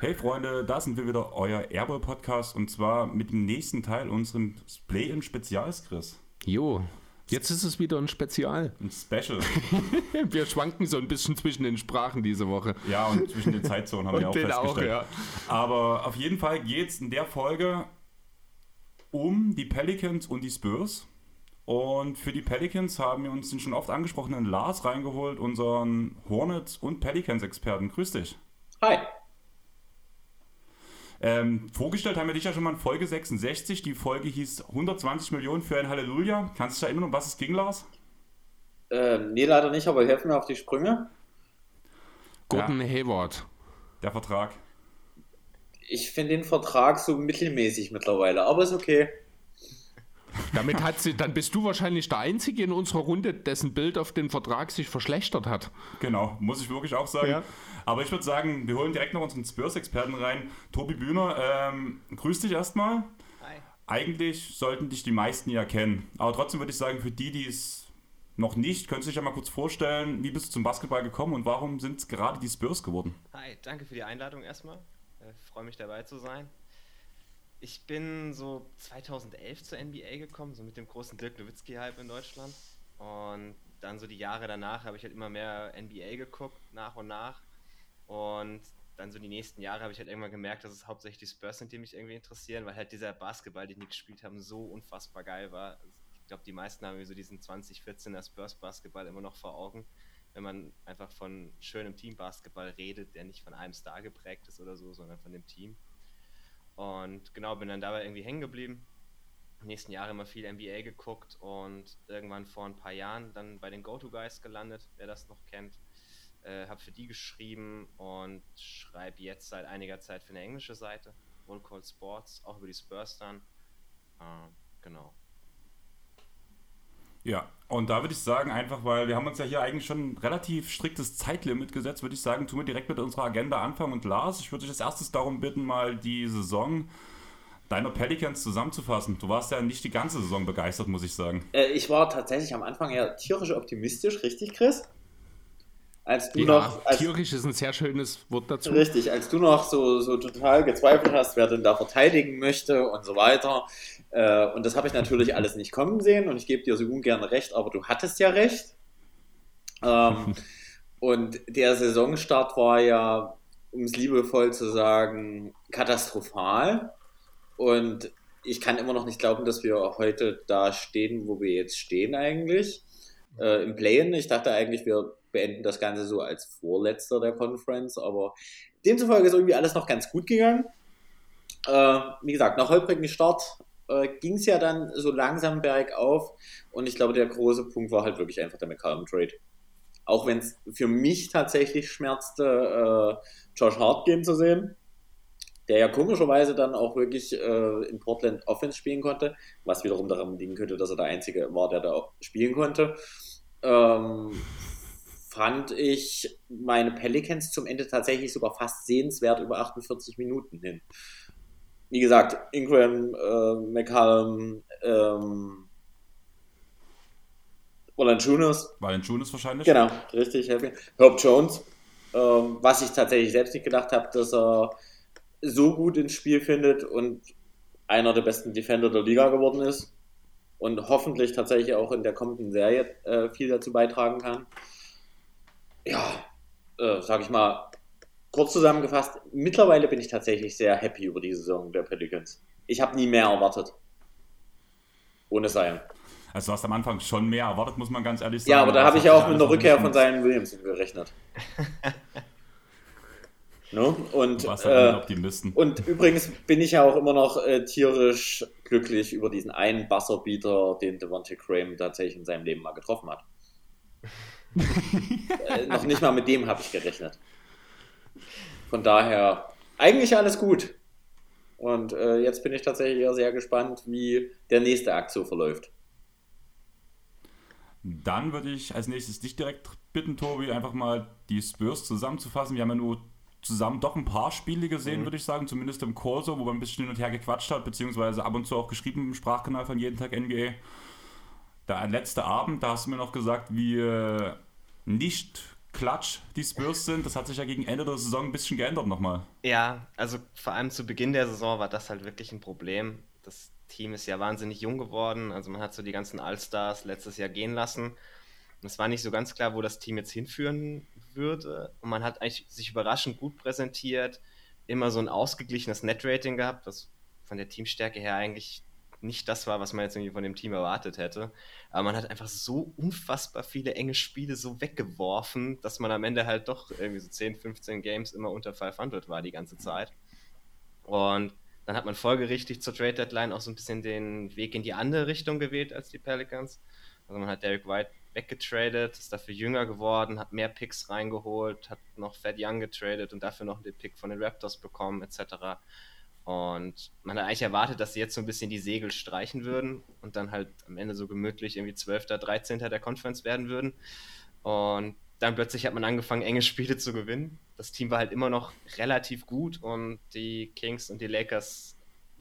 Hey Freunde, da sind wir wieder, euer Airball Podcast und zwar mit dem nächsten Teil unserem Play-In Spezials, Chris. Jo, jetzt ist es wieder ein Spezial. Ein Special. wir schwanken so ein bisschen zwischen den Sprachen diese Woche. Ja, und zwischen den Zeitzonen haben wir auch den festgestellt. auch, ja. Aber auf jeden Fall geht es in der Folge um die Pelicans und die Spurs. Und für die Pelicans haben wir uns den schon oft angesprochenen Lars reingeholt, unseren Hornets- und Pelicans-Experten. Grüß dich. Hi. Ähm, vorgestellt haben wir dich ja schon mal in Folge 66. Die Folge hieß 120 Millionen für ein Halleluja. Kannst du dich erinnern, um was es ging, Lars? Ähm, nee, leider nicht, aber helfen mir auf die Sprünge. Gordon Hayward. Der Vertrag. Ich finde den Vertrag so mittelmäßig mittlerweile, aber ist okay. Damit hat sie, dann bist du wahrscheinlich der Einzige in unserer Runde, dessen Bild auf den Vertrag sich verschlechtert hat. Genau, muss ich wirklich auch sagen. Ja. Aber ich würde sagen, wir holen direkt noch unseren Spurs-Experten rein. Tobi Bühner, ähm, grüß dich erstmal. Hi. Eigentlich sollten dich die meisten ja kennen. Aber trotzdem würde ich sagen, für die, die es noch nicht, könntest du dich ja mal kurz vorstellen, wie bist du zum Basketball gekommen und warum sind es gerade die Spurs geworden? Hi, danke für die Einladung erstmal. Äh, Freue mich dabei zu sein. Ich bin so 2011 zur NBA gekommen, so mit dem großen Dirk Nowitzki-Hype in Deutschland. Und dann so die Jahre danach habe ich halt immer mehr NBA geguckt, nach und nach. Und dann so die nächsten Jahre habe ich halt irgendwann gemerkt, dass es hauptsächlich die Spurs sind, die mich irgendwie interessieren, weil halt dieser Basketball, den die gespielt haben, so unfassbar geil war. Ich glaube, die meisten haben so diesen 2014er Spurs-Basketball immer noch vor Augen, wenn man einfach von schönem Team-Basketball redet, der nicht von einem Star geprägt ist oder so, sondern von dem Team. Und genau, bin dann dabei irgendwie hängen geblieben. Nächsten Jahre immer viel NBA geguckt und irgendwann vor ein paar Jahren dann bei den Go-To-Guys gelandet, wer das noch kennt. Äh, habe für die geschrieben und schreibe jetzt seit einiger Zeit für eine englische Seite, Roll Call Sports, auch über die Spurs dann. Äh, genau. Ja, und da würde ich sagen, einfach weil wir haben uns ja hier eigentlich schon ein relativ striktes Zeitlimit gesetzt, würde ich sagen, tun wir direkt mit unserer Agenda anfangen. Und Lars, ich würde dich als erstes darum bitten, mal die Saison deiner Pelicans zusammenzufassen. Du warst ja nicht die ganze Saison begeistert, muss ich sagen. Äh, ich war tatsächlich am Anfang ja tierisch optimistisch, richtig, Chris? Als du Ja, noch. Als, tierisch ist ein sehr schönes Wort dazu. Richtig, als du noch so, so total gezweifelt hast, wer denn da verteidigen möchte und so weiter. Äh, und das habe ich natürlich alles nicht kommen sehen und ich gebe dir so ungern recht, aber du hattest ja recht. Ähm, und der Saisonstart war ja, um es liebevoll zu sagen, katastrophal. Und ich kann immer noch nicht glauben, dass wir heute da stehen, wo wir jetzt stehen eigentlich. Äh, Im Play-In, ich dachte eigentlich, wir beenden das Ganze so als Vorletzter der Conference, aber demzufolge ist irgendwie alles noch ganz gut gegangen. Äh, wie gesagt, nach holprigen Start äh, ging es ja dann so langsam bergauf und ich glaube, der große Punkt war halt wirklich einfach der McCallum-Trade. Auch wenn es für mich tatsächlich schmerzte, äh, Josh Hart gehen zu sehen, der ja komischerweise dann auch wirklich äh, in Portland Offense spielen konnte, was wiederum daran liegen könnte, dass er der Einzige war, der da auch spielen konnte. Ähm, fand ich meine Pelicans zum Ende tatsächlich sogar fast sehenswert über 48 Minuten hin. Wie gesagt, Ingram, äh, McCallum, ähm, Valanciunas, Valanciunas wahrscheinlich. Genau, richtig. Herb Jones, ähm, was ich tatsächlich selbst nicht gedacht habe, dass er so gut ins Spiel findet und einer der besten Defender der Liga geworden ist und hoffentlich tatsächlich auch in der kommenden Serie äh, viel dazu beitragen kann. Ja, äh, sag ich mal, kurz zusammengefasst, mittlerweile bin ich tatsächlich sehr happy über die Saison der Pelicans. Ich habe nie mehr erwartet. Ohne Sein. Also du hast am Anfang schon mehr erwartet, muss man ganz ehrlich sagen. Ja, aber da habe ich ja auch mit einer Rückkehr von noch seinen Williamson gerechnet. no? Und, Du warst äh, Optimisten. und übrigens bin ich ja auch immer noch äh, tierisch glücklich über diesen einen Buzzerbeater, den Devontae Graham tatsächlich in seinem Leben mal getroffen hat. äh, noch nicht mal mit dem habe ich gerechnet. Von daher, eigentlich alles gut. Und äh, jetzt bin ich tatsächlich eher sehr gespannt, wie der nächste Akt so verläuft. Dann würde ich als nächstes dich direkt bitten, Tobi, einfach mal die Spurs zusammenzufassen. Wir haben ja nur zusammen doch ein paar Spiele gesehen, mhm. würde ich sagen, zumindest im Kurso, wo man ein bisschen hin und her gequatscht hat, beziehungsweise ab und zu auch geschrieben im Sprachkanal von jeden Tag NBA. Der letzte Abend, da hast du mir noch gesagt, wie nicht klatsch die Spurs sind. Das hat sich ja gegen Ende der Saison ein bisschen geändert nochmal. Ja, also vor allem zu Beginn der Saison war das halt wirklich ein Problem. Das Team ist ja wahnsinnig jung geworden. Also man hat so die ganzen All-Stars letztes Jahr gehen lassen. es war nicht so ganz klar, wo das Team jetzt hinführen würde. Und man hat eigentlich sich überraschend gut präsentiert, immer so ein ausgeglichenes Net-Rating gehabt, was von der Teamstärke her eigentlich nicht das war, was man jetzt irgendwie von dem Team erwartet hätte. Aber man hat einfach so unfassbar viele enge Spiele so weggeworfen, dass man am Ende halt doch irgendwie so 10, 15 Games immer unter 500 war die ganze Zeit. Und dann hat man folgerichtig zur Trade Deadline auch so ein bisschen den Weg in die andere Richtung gewählt als die Pelicans. Also man hat Derek White weggetradet, ist dafür jünger geworden, hat mehr Picks reingeholt, hat noch Fat Young getradet und dafür noch den Pick von den Raptors bekommen, etc. Und man hat eigentlich erwartet, dass sie jetzt so ein bisschen die Segel streichen würden und dann halt am Ende so gemütlich irgendwie 12., 13. der Conference werden würden. Und dann plötzlich hat man angefangen, enge Spiele zu gewinnen. Das Team war halt immer noch relativ gut und die Kings und die Lakers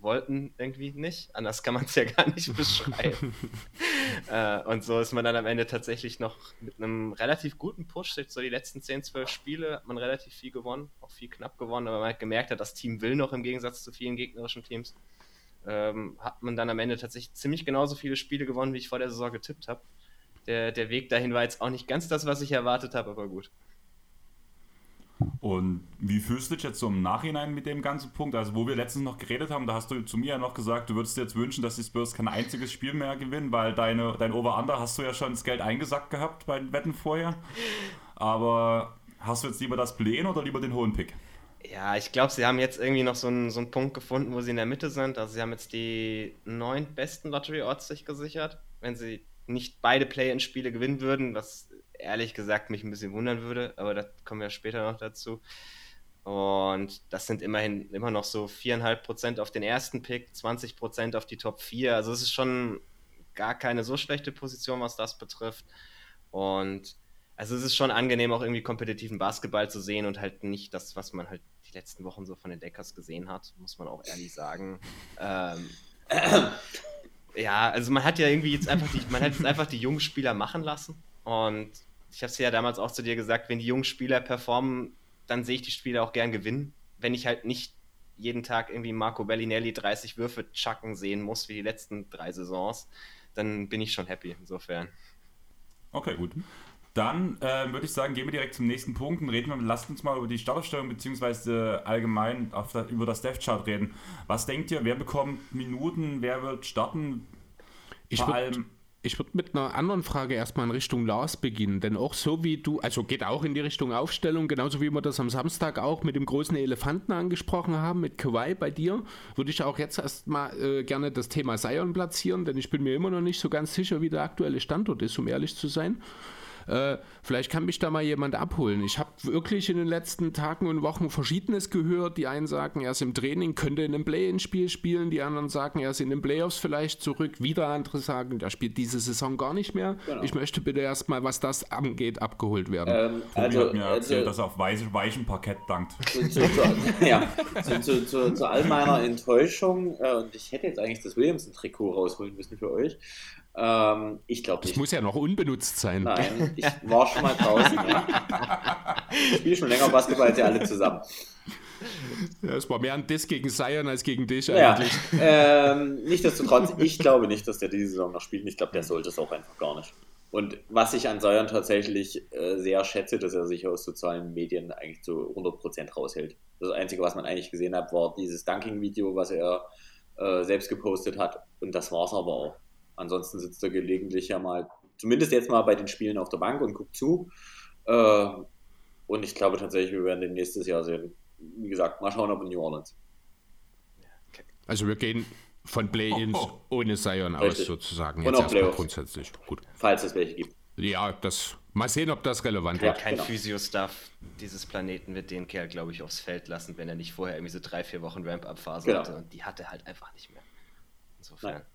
wollten irgendwie nicht. Anders kann man es ja gar nicht beschreiben. äh, und so ist man dann am Ende tatsächlich noch mit einem relativ guten Push, so die letzten 10, 12 Spiele, hat man relativ viel gewonnen, auch viel knapp gewonnen, aber man hat gemerkt hat, das Team will noch im Gegensatz zu vielen gegnerischen Teams. Ähm, hat man dann am Ende tatsächlich ziemlich genauso viele Spiele gewonnen, wie ich vor der Saison getippt habe. Der, der Weg dahin war jetzt auch nicht ganz das, was ich erwartet habe, aber gut. Und wie fühlst du dich jetzt so im Nachhinein mit dem ganzen Punkt? Also, wo wir letztens noch geredet haben, da hast du zu mir ja noch gesagt, du würdest dir jetzt wünschen, dass die Spurs kein einziges Spiel mehr gewinnen, weil deine, dein Over-Under hast du ja schon das Geld eingesackt gehabt bei den Wetten vorher. Aber hast du jetzt lieber das Play oder lieber den hohen Pick? Ja, ich glaube, sie haben jetzt irgendwie noch so einen, so einen Punkt gefunden, wo sie in der Mitte sind. Also, sie haben jetzt die neun besten Lottery-Orts sich gesichert. Wenn sie nicht beide Play-in-Spiele gewinnen würden, was ehrlich gesagt mich ein bisschen wundern würde, aber da kommen wir später noch dazu. Und das sind immerhin immer noch so 4,5% auf den ersten Pick, 20% auf die Top 4. Also es ist schon gar keine so schlechte Position, was das betrifft. Und also es ist schon angenehm, auch irgendwie kompetitiven Basketball zu sehen und halt nicht das, was man halt die letzten Wochen so von den Deckers gesehen hat, muss man auch ehrlich sagen. Ähm, ja, also man hat ja irgendwie jetzt einfach die, man hat jetzt einfach die jungen Spieler machen lassen und ich habe es ja damals auch zu dir gesagt, wenn die jungen Spieler performen, dann sehe ich die Spieler auch gern gewinnen. Wenn ich halt nicht jeden Tag irgendwie Marco Bellinelli 30 Würfe chucken sehen muss, wie die letzten drei Saisons, dann bin ich schon happy insofern. Okay, gut. Dann äh, würde ich sagen, gehen wir direkt zum nächsten Punkt und reden wir, lasst uns mal über die Startaufstellung bzw. allgemein der, über das Death Chart reden. Was denkt ihr, wer bekommt Minuten, wer wird starten? Ich Vor allem ich würde mit einer anderen Frage erstmal in Richtung Lars beginnen, denn auch so wie du, also geht auch in die Richtung Aufstellung, genauso wie wir das am Samstag auch mit dem großen Elefanten angesprochen haben, mit Kawhi bei dir, würde ich auch jetzt erstmal äh, gerne das Thema Sion platzieren, denn ich bin mir immer noch nicht so ganz sicher, wie der aktuelle Standort ist, um ehrlich zu sein. Äh, vielleicht kann mich da mal jemand abholen. Ich habe wirklich in den letzten Tagen und Wochen Verschiedenes gehört. Die einen sagen, er ist im Training, könnte in einem Play-in-Spiel spielen. Die anderen sagen, er ist in den Playoffs vielleicht zurück. Wieder andere sagen, er spielt diese Saison gar nicht mehr. Genau. Ich möchte bitte erstmal, was das angeht, abgeholt werden. Ähm, also, hat mir erzählt, also, dass er auf weich, weichem Parkett dankt. Zu, zu, zu, ja, zu, all meiner Enttäuschung, äh, und ich hätte jetzt eigentlich das Williamson-Trikot rausholen müssen für euch, ähm, ich glaube nicht. Das muss ja noch unbenutzt sein. Nein, ich war schon mal draußen. ja. Ich spiele schon länger Basketball als ihr alle zusammen. Ja, es war mehr ein Diss gegen Sion als gegen dich eigentlich. Ja, ähm, nichtsdestotrotz, ich glaube nicht, dass der diese Saison noch spielt. Ich glaube, der sollte es auch einfach gar nicht. Und was ich an Sion tatsächlich äh, sehr schätze, dass er sich aus sozialen Medien eigentlich zu 100% raushält. Das Einzige, was man eigentlich gesehen hat, war dieses Dunking-Video, was er äh, selbst gepostet hat. Und das war es aber auch. Ansonsten sitzt er gelegentlich ja mal, zumindest jetzt mal bei den Spielen auf der Bank und guckt zu. Äh, und ich glaube tatsächlich, wir werden den nächstes Jahr sehen. Wie gesagt, mal schauen, ob in New Orleans. Also wir gehen von Play-ins oh, oh. ohne Zion aus sozusagen. Jetzt und auch grundsätzlich. Gut. Falls es welche gibt. Ja, das. Mal sehen, ob das relevant ja, wird. Kein genau. Physio-Stuff dieses Planeten wird den Kerl, glaube ich, aufs Feld lassen, wenn er nicht vorher irgendwie so drei, vier Wochen Ramp-Up-Phase genau. hatte. Und die hatte halt einfach nicht mehr. Insofern. Nein.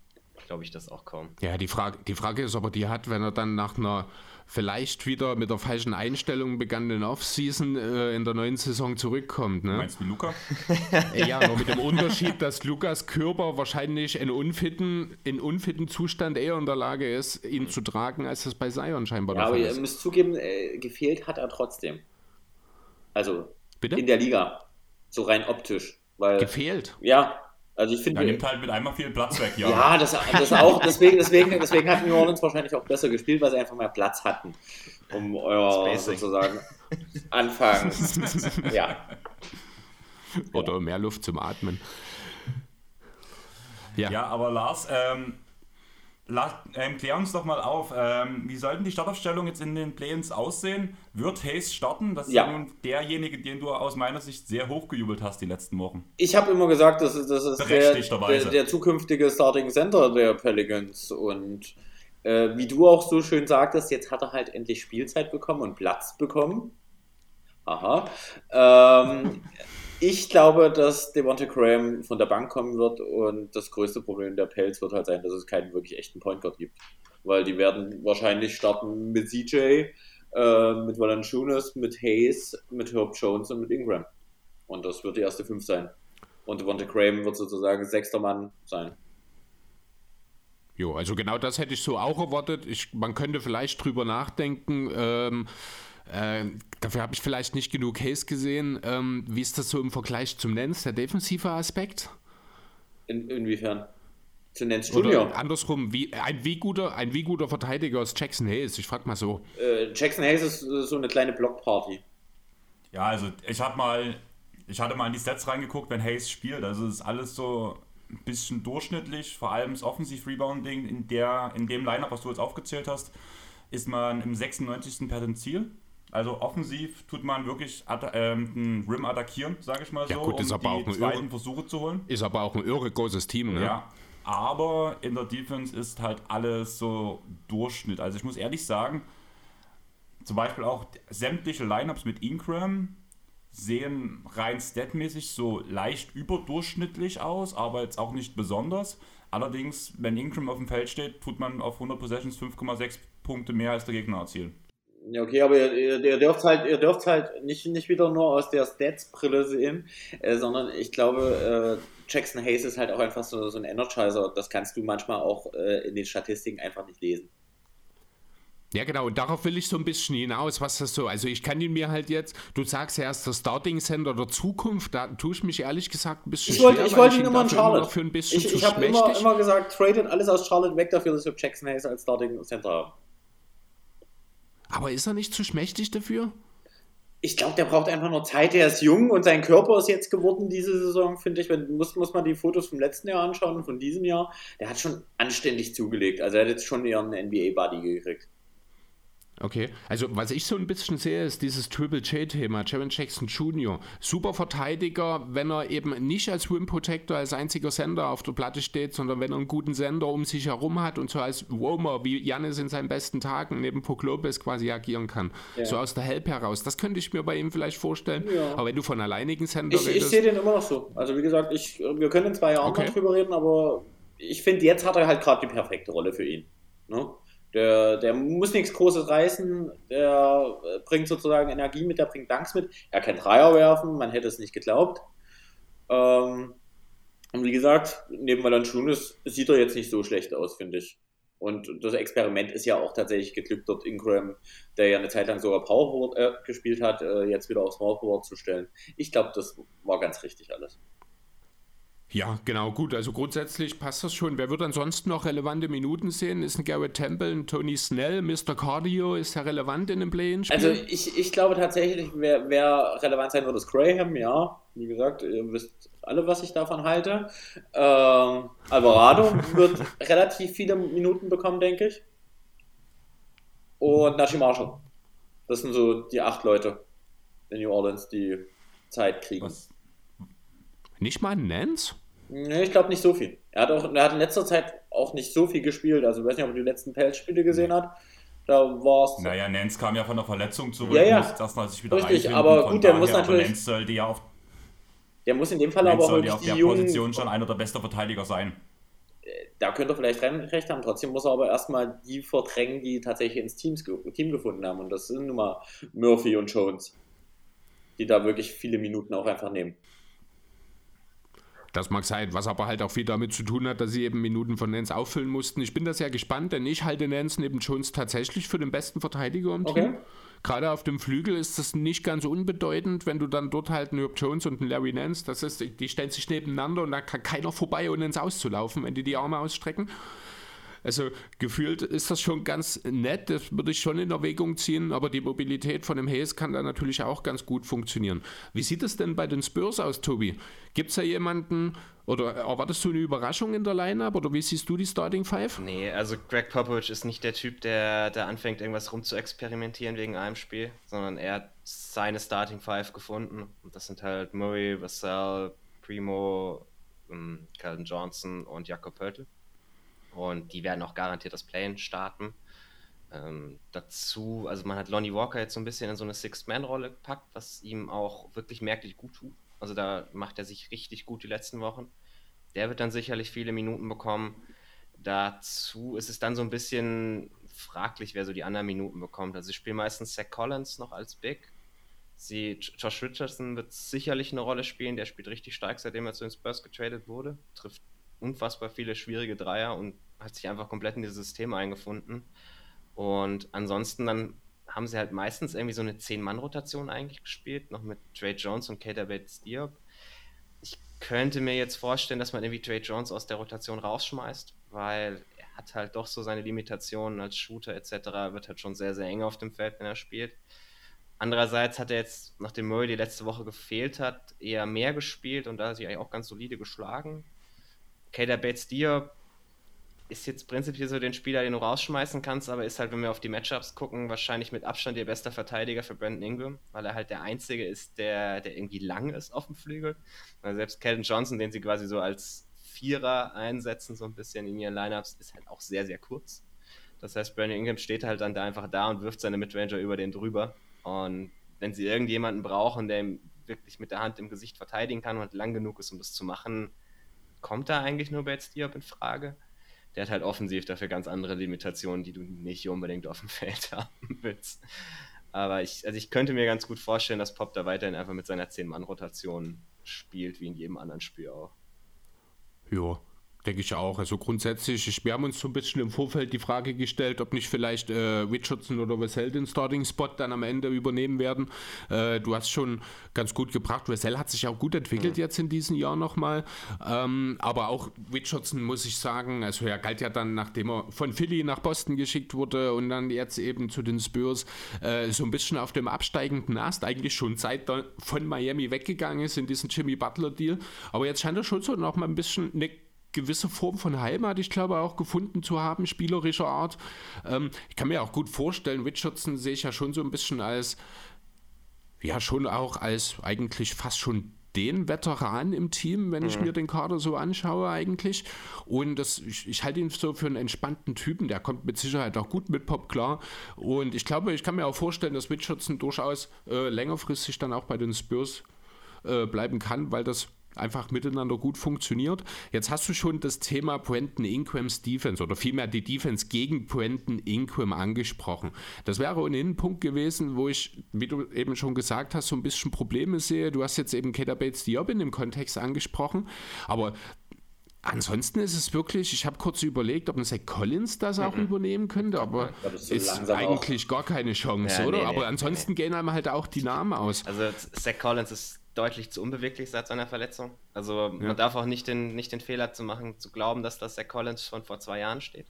Glaube ich das auch kaum. Ja, die Frage, die Frage ist, ob er die hat, wenn er dann nach einer vielleicht wieder mit der falschen Einstellung begannenen Offseason äh, in der neuen Saison zurückkommt. Ne? Meinst du Luca? ja, nur mit dem Unterschied, dass Lukas Körper wahrscheinlich in unfitten, in unfitten Zustand eher in der Lage ist, ihn zu tragen, als das bei Zion scheinbar Ja, der aber Fall ihr ist. müsst zugeben, äh, gefehlt hat er trotzdem. Also Bitte? in der Liga. So rein optisch. Weil, Gefehlt. ja, also ich Er finde. nimmt halt mit einmal viel Platz weg, ja. Ja, das, das auch, deswegen, deswegen, deswegen hat New Orleans wahrscheinlich auch besser gespielt, weil sie einfach mehr Platz hatten, um euer Spacing. sozusagen Anfang. ja. Oder mehr Luft zum Atmen. Ja. Ja, aber Lars, ähm, la, ähm, klär uns doch mal auf, ähm, wie sollten die Startaufstellung jetzt in den Play-ins aussehen? Wird Hayes starten? Das ist ja. Ja. nun derjenige, den du aus meiner Sicht sehr hochgejubelt hast die letzten Wochen. Ich habe immer gesagt, das ist, das ist der, der, der zukünftige Starting Center der Pelicans und äh, wie du auch so schön sagtest, jetzt hat er halt endlich Spielzeit bekommen und Platz bekommen. Aha. Ähm, ich glaube, dass Devonta Graham von der Bank kommen wird und das größte Problem der Pelz wird halt sein, dass es keinen wirklich echten Point Guard gibt. Weil die werden wahrscheinlich starten mit CJ, äh, mit Valanciunas, mit Hayes, mit Herb Jones und mit Ingram. Und das wird die erste fünf sein. Und Devonta Graham wird sozusagen sechster Mann sein. Jo, also genau das hätte ich so auch erwartet. Ich, man könnte vielleicht drüber nachdenken. Ähm, äh, dafür habe ich vielleicht nicht genug Case gesehen. Ähm, wie ist das so im Vergleich zum Nens, der defensive Aspekt? In, inwiefern? Zu Nance Oder Junior. andersrum, wie, ein, wie guter, ein wie guter Verteidiger ist Jackson Hayes? Ich frage mal so. Äh, Jackson Hayes ist äh, so eine kleine Blockparty. Ja, also ich habe mal, ich hatte mal in die Stats reingeguckt, wenn Hayes spielt. Also es ist alles so ein bisschen durchschnittlich, vor allem das Offensiv-Rebounding in, der, in dem Lineup, was du jetzt aufgezählt hast, ist man im 96. Perzentil. Also offensiv tut man wirklich ähm, Rim attackieren, sage ich mal Ja, so, gut, ist um aber auch die ein zweiten Irre- Versuche zu holen. Ist aber auch ein irre großes Team, ne? Ja, aber in der Defense ist halt alles so Durchschnitt. Also ich muss ehrlich sagen, zum Beispiel auch sämtliche Lineups mit Ingram sehen rein statmäßig so leicht überdurchschnittlich aus, aber jetzt auch nicht besonders. Allerdings, wenn Ingram auf dem Feld steht, tut man auf 100 Possessions 5,6 Punkte mehr als der Gegner erzielen. Ja, okay, aber ihr, ihr, ihr dürft halt, ihr dürft halt nicht, nicht wieder nur aus der Stats-Brille sehen, äh, sondern ich glaube, äh, Jackson Hayes ist halt auch einfach so, so ein Energizer. Das kannst du manchmal auch äh, in den Statistiken einfach nicht lesen. Ja, genau, und darauf will ich so ein bisschen hinaus, was das so, also ich kann ihn mir halt jetzt, du sagst ja erst der Starting Center der Zukunft, da tue ich mich ehrlich gesagt ein bisschen Ich wollte, schwer, ich weil wollte ihn immer in immer Charlotte. noch für ein bisschen ich ich habe immer, immer gesagt, tradet alles aus Charlotte weg dafür, dass wir Jackson Hayes als Starting Center haben. Aber ist er nicht zu schmächtig dafür? Ich glaube, der braucht einfach nur Zeit. Der ist jung und sein Körper ist jetzt geworden diese Saison, finde ich. Wenn, muss, muss man die Fotos vom letzten Jahr anschauen und von diesem Jahr. Der hat schon anständig zugelegt. Also er hat jetzt schon eher einen NBA-Buddy gekriegt. Okay, also was ich so ein bisschen sehe, ist dieses Triple J-Thema, Jaron Jackson Jr. Super Verteidiger, wenn er eben nicht als Rim Protector, als einziger Sender auf der Platte steht, sondern wenn er einen guten Sender um sich herum hat und so als Roamer, wie Janis in seinen besten Tagen neben Puck Lopez quasi agieren kann. Ja. So aus der Help heraus. Das könnte ich mir bei ihm vielleicht vorstellen. Ja. Aber wenn du von alleinigen Sender Ich, ich redest, sehe den immer noch so. Also wie gesagt, ich, wir können in zwei Jahren Okay. noch drüber reden, aber ich finde, jetzt hat er halt gerade die perfekte Rolle für ihn. Ne? Der, der muss nichts Großes reißen, der äh, bringt sozusagen Energie mit, der bringt Danks mit. Er kann Dreier werfen, man hätte es nicht geglaubt. Ähm, und wie gesagt, neben Valanciunas sieht er jetzt nicht so schlecht aus, finde ich. Und das Experiment ist ja auch tatsächlich geglückt, dort Ingram, der ja eine Zeit lang sogar Power Forward äh, gespielt hat, äh, jetzt wieder aufs Forward zu stellen. Ich glaube, das war ganz richtig alles. Ja, genau, gut. Also grundsätzlich passt das schon. Wer wird ansonsten noch relevante Minuten sehen? Ist ein Garrett Temple, ein Tony Snell, Mr. Cardio? Ist er relevant in dem Play-In-Spiel? Also ich, ich glaube tatsächlich, wer, wer relevant sein wird, ist Graham, ja. Wie gesagt, ihr wisst alle, was ich davon halte. Ähm, Alvarado wird relativ viele Minuten bekommen, denke ich. Und Nashi Marshall. Das sind so die acht Leute in New Orleans, die Zeit kriegen. Was, Nicht mal ein Nance? Nee, ich glaube nicht so viel. Er hat, auch, er hat in letzter Zeit auch nicht so viel gespielt. Also ich weiß nicht, ob er die letzten Pelzspiele gesehen hat. Da war es. naja, Nance kam ja von der Verletzung zurück, Ja, ja. muss erst mal sich wieder Richtig, aber Von gut, der muss aber natürlich- Nance sollte ja auf, Der muss in dem Fall Nance aber auch sollte auf die der jungen Position schon einer der besten Verteidiger sein. da könnte er vielleicht recht haben. Trotzdem muss er aber erstmal die verdrängen, die tatsächlich ins Teams, Team gefunden haben. Und das sind nun mal Murphy und Jones, die da wirklich viele Minuten auch einfach nehmen. Das mag sein, was aber halt auch viel damit zu tun hat, dass sie eben Minuten von Nance auffüllen mussten. Ich bin da sehr gespannt, denn ich halte Nance neben Jones tatsächlich für den besten Verteidiger im okay. Team. Gerade auf dem Flügel ist das nicht ganz unbedeutend, wenn du dann dort halt einen Herb Jones und einen Larry Nance, das ist, die stellen sich nebeneinander und da kann keiner vorbei, ohne ins Auszulaufen, wenn die die Arme ausstrecken. Also gefühlt ist das schon ganz nett, das würde ich schon in Erwägung ziehen, aber die Mobilität von dem Hayes kann da natürlich auch ganz gut funktionieren. Wie sieht es denn bei den Spurs aus, Tobi? Gibt es da jemanden oder erwartest du eine Überraschung in der Lineup oder wie siehst du die Starting Five? Nee, also Greg Popovich ist nicht der Typ, der, der anfängt, irgendwas rum zu experimentieren wegen einem Spiel, sondern er hat seine Starting Five gefunden. Und das sind halt Murray, Vassell, Primo, ähm, Calvin Johnson und Jakob Pörtl. Und die werden auch garantiert das Play starten. Ähm, dazu, also man hat Lonnie Walker jetzt so ein bisschen in so eine Six-Man-Rolle gepackt, was ihm auch wirklich merklich gut tut. Also da macht er sich richtig gut die letzten Wochen. Der wird dann sicherlich viele Minuten bekommen. Dazu ist es dann so ein bisschen fraglich, wer so die anderen Minuten bekommt. Also ich spiele meistens Zach Collins noch als Big. Sie, Josh Richardson wird sicherlich eine Rolle spielen. Der spielt richtig stark, seitdem er zu den Spurs getradet wurde. Trifft unfassbar viele schwierige Dreier und hat sich einfach komplett in dieses System eingefunden. Und ansonsten dann haben sie halt meistens irgendwie so eine 10-Mann-Rotation eigentlich gespielt, noch mit Trey Jones und Kater Bates Diop. Ich könnte mir jetzt vorstellen, dass man irgendwie Trey Jones aus der Rotation rausschmeißt, weil er hat halt doch so seine Limitationen als Shooter etc., wird halt schon sehr, sehr eng auf dem Feld, wenn er spielt. Andererseits hat er jetzt, nachdem Murray die letzte Woche gefehlt hat, eher mehr gespielt und da hat sich eigentlich auch ganz solide geschlagen. Kader Bates Diop ist jetzt prinzipiell so den Spieler, den du rausschmeißen kannst, aber ist halt, wenn wir auf die Matchups gucken, wahrscheinlich mit Abstand ihr bester Verteidiger für Brandon Ingram, weil er halt der Einzige ist, der, der irgendwie lang ist auf dem Flügel. Weil selbst Kelton Johnson, den sie quasi so als Vierer einsetzen, so ein bisschen in ihren Lineups, ist halt auch sehr, sehr kurz. Das heißt, Brandon Ingram steht halt dann da einfach da und wirft seine Midranger über den drüber. Und wenn sie irgendjemanden brauchen, der ihm wirklich mit der Hand im Gesicht verteidigen kann und lang genug ist, um das zu machen, kommt da eigentlich nur Bates Diop in Frage der hat halt offensiv dafür ganz andere Limitationen, die du nicht unbedingt auf dem Feld haben willst. Aber ich, also ich könnte mir ganz gut vorstellen, dass Pop da weiterhin einfach mit seiner 10-Mann-Rotation spielt, wie in jedem anderen Spiel auch. Ja, Denke ich auch. Also grundsätzlich, ich, wir haben uns so ein bisschen im Vorfeld die Frage gestellt, ob nicht vielleicht äh, Richardson oder Wessel den Starting-Spot dann am Ende übernehmen werden. Äh, du hast schon ganz gut gebracht. Wessel hat sich auch gut entwickelt mhm. jetzt in diesem Jahr nochmal. Ähm, aber auch Richardson muss ich sagen, also er galt ja dann, nachdem er von Philly nach Boston geschickt wurde und dann jetzt eben zu den Spurs, äh, so ein bisschen auf dem absteigenden Ast, eigentlich schon seit er von Miami weggegangen ist in diesen Jimmy Butler-Deal. Aber jetzt scheint er schon so noch mal ein bisschen eine gewisse Form von Heimat, ich glaube, auch gefunden zu haben, spielerischer Art. Ähm, ich kann mir auch gut vorstellen, Richardson sehe ich ja schon so ein bisschen als, ja, schon auch als eigentlich fast schon den Veteran im Team, wenn ich mhm. mir den Kader so anschaue eigentlich. Und das, ich, ich halte ihn so für einen entspannten Typen, der kommt mit Sicherheit auch gut mit Pop klar. Und ich glaube, ich kann mir auch vorstellen, dass Richardson durchaus äh, längerfristig dann auch bei den Spurs äh, bleiben kann, weil das einfach miteinander gut funktioniert. Jetzt hast du schon das Thema Brenton Ingrams Defense oder vielmehr die Defense gegen Brenton Ingram angesprochen. Das wäre ohnehin ein Punkt gewesen, wo ich, wie du eben schon gesagt hast, so ein bisschen Probleme sehe. Du hast jetzt eben Keter Bates Diop in dem Kontext angesprochen, aber Ansonsten ist es wirklich, ich habe kurz überlegt, ob ein Zach Collins das auch mhm. übernehmen könnte, aber so ist eigentlich auch. gar keine Chance, ja, oder? Nee, aber nee, ansonsten nee. gehen einem halt auch die Namen aus. Also Zach Collins ist deutlich zu unbeweglich seit seiner Verletzung. Also ja. man darf auch nicht den, nicht den Fehler zu machen, zu glauben, dass das Zach Collins schon vor zwei Jahren steht.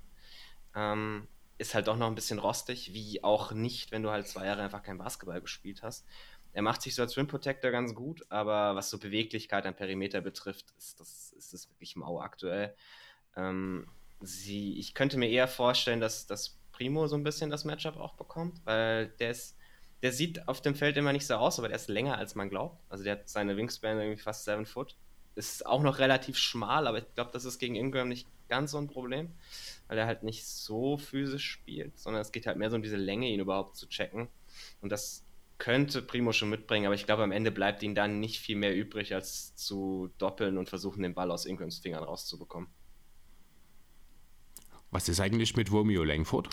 Ähm, ist halt doch noch ein bisschen rostig, wie auch nicht, wenn du halt zwei Jahre einfach kein Basketball gespielt hast. Er macht sich so als Rim Protector ganz gut, aber was so Beweglichkeit am Perimeter betrifft, ist das, ist das wirklich mau aktuell. Ähm, sie, ich könnte mir eher vorstellen, dass, dass Primo so ein bisschen das Matchup auch bekommt, weil der ist der sieht auf dem Feld immer nicht so aus, aber der ist länger, als man glaubt. Also der hat seine Wingspan irgendwie fast 7 Foot. Ist auch noch relativ schmal, aber ich glaube, das ist gegen Ingram nicht ganz so ein Problem, weil er halt nicht so physisch spielt, sondern es geht halt mehr so um diese Länge, ihn überhaupt zu checken. Und das könnte Primo schon mitbringen, aber ich glaube, am Ende bleibt ihm dann nicht viel mehr übrig, als zu doppeln und versuchen, den Ball aus Ingrams Fingern rauszubekommen. Was ist eigentlich mit Romeo Langford?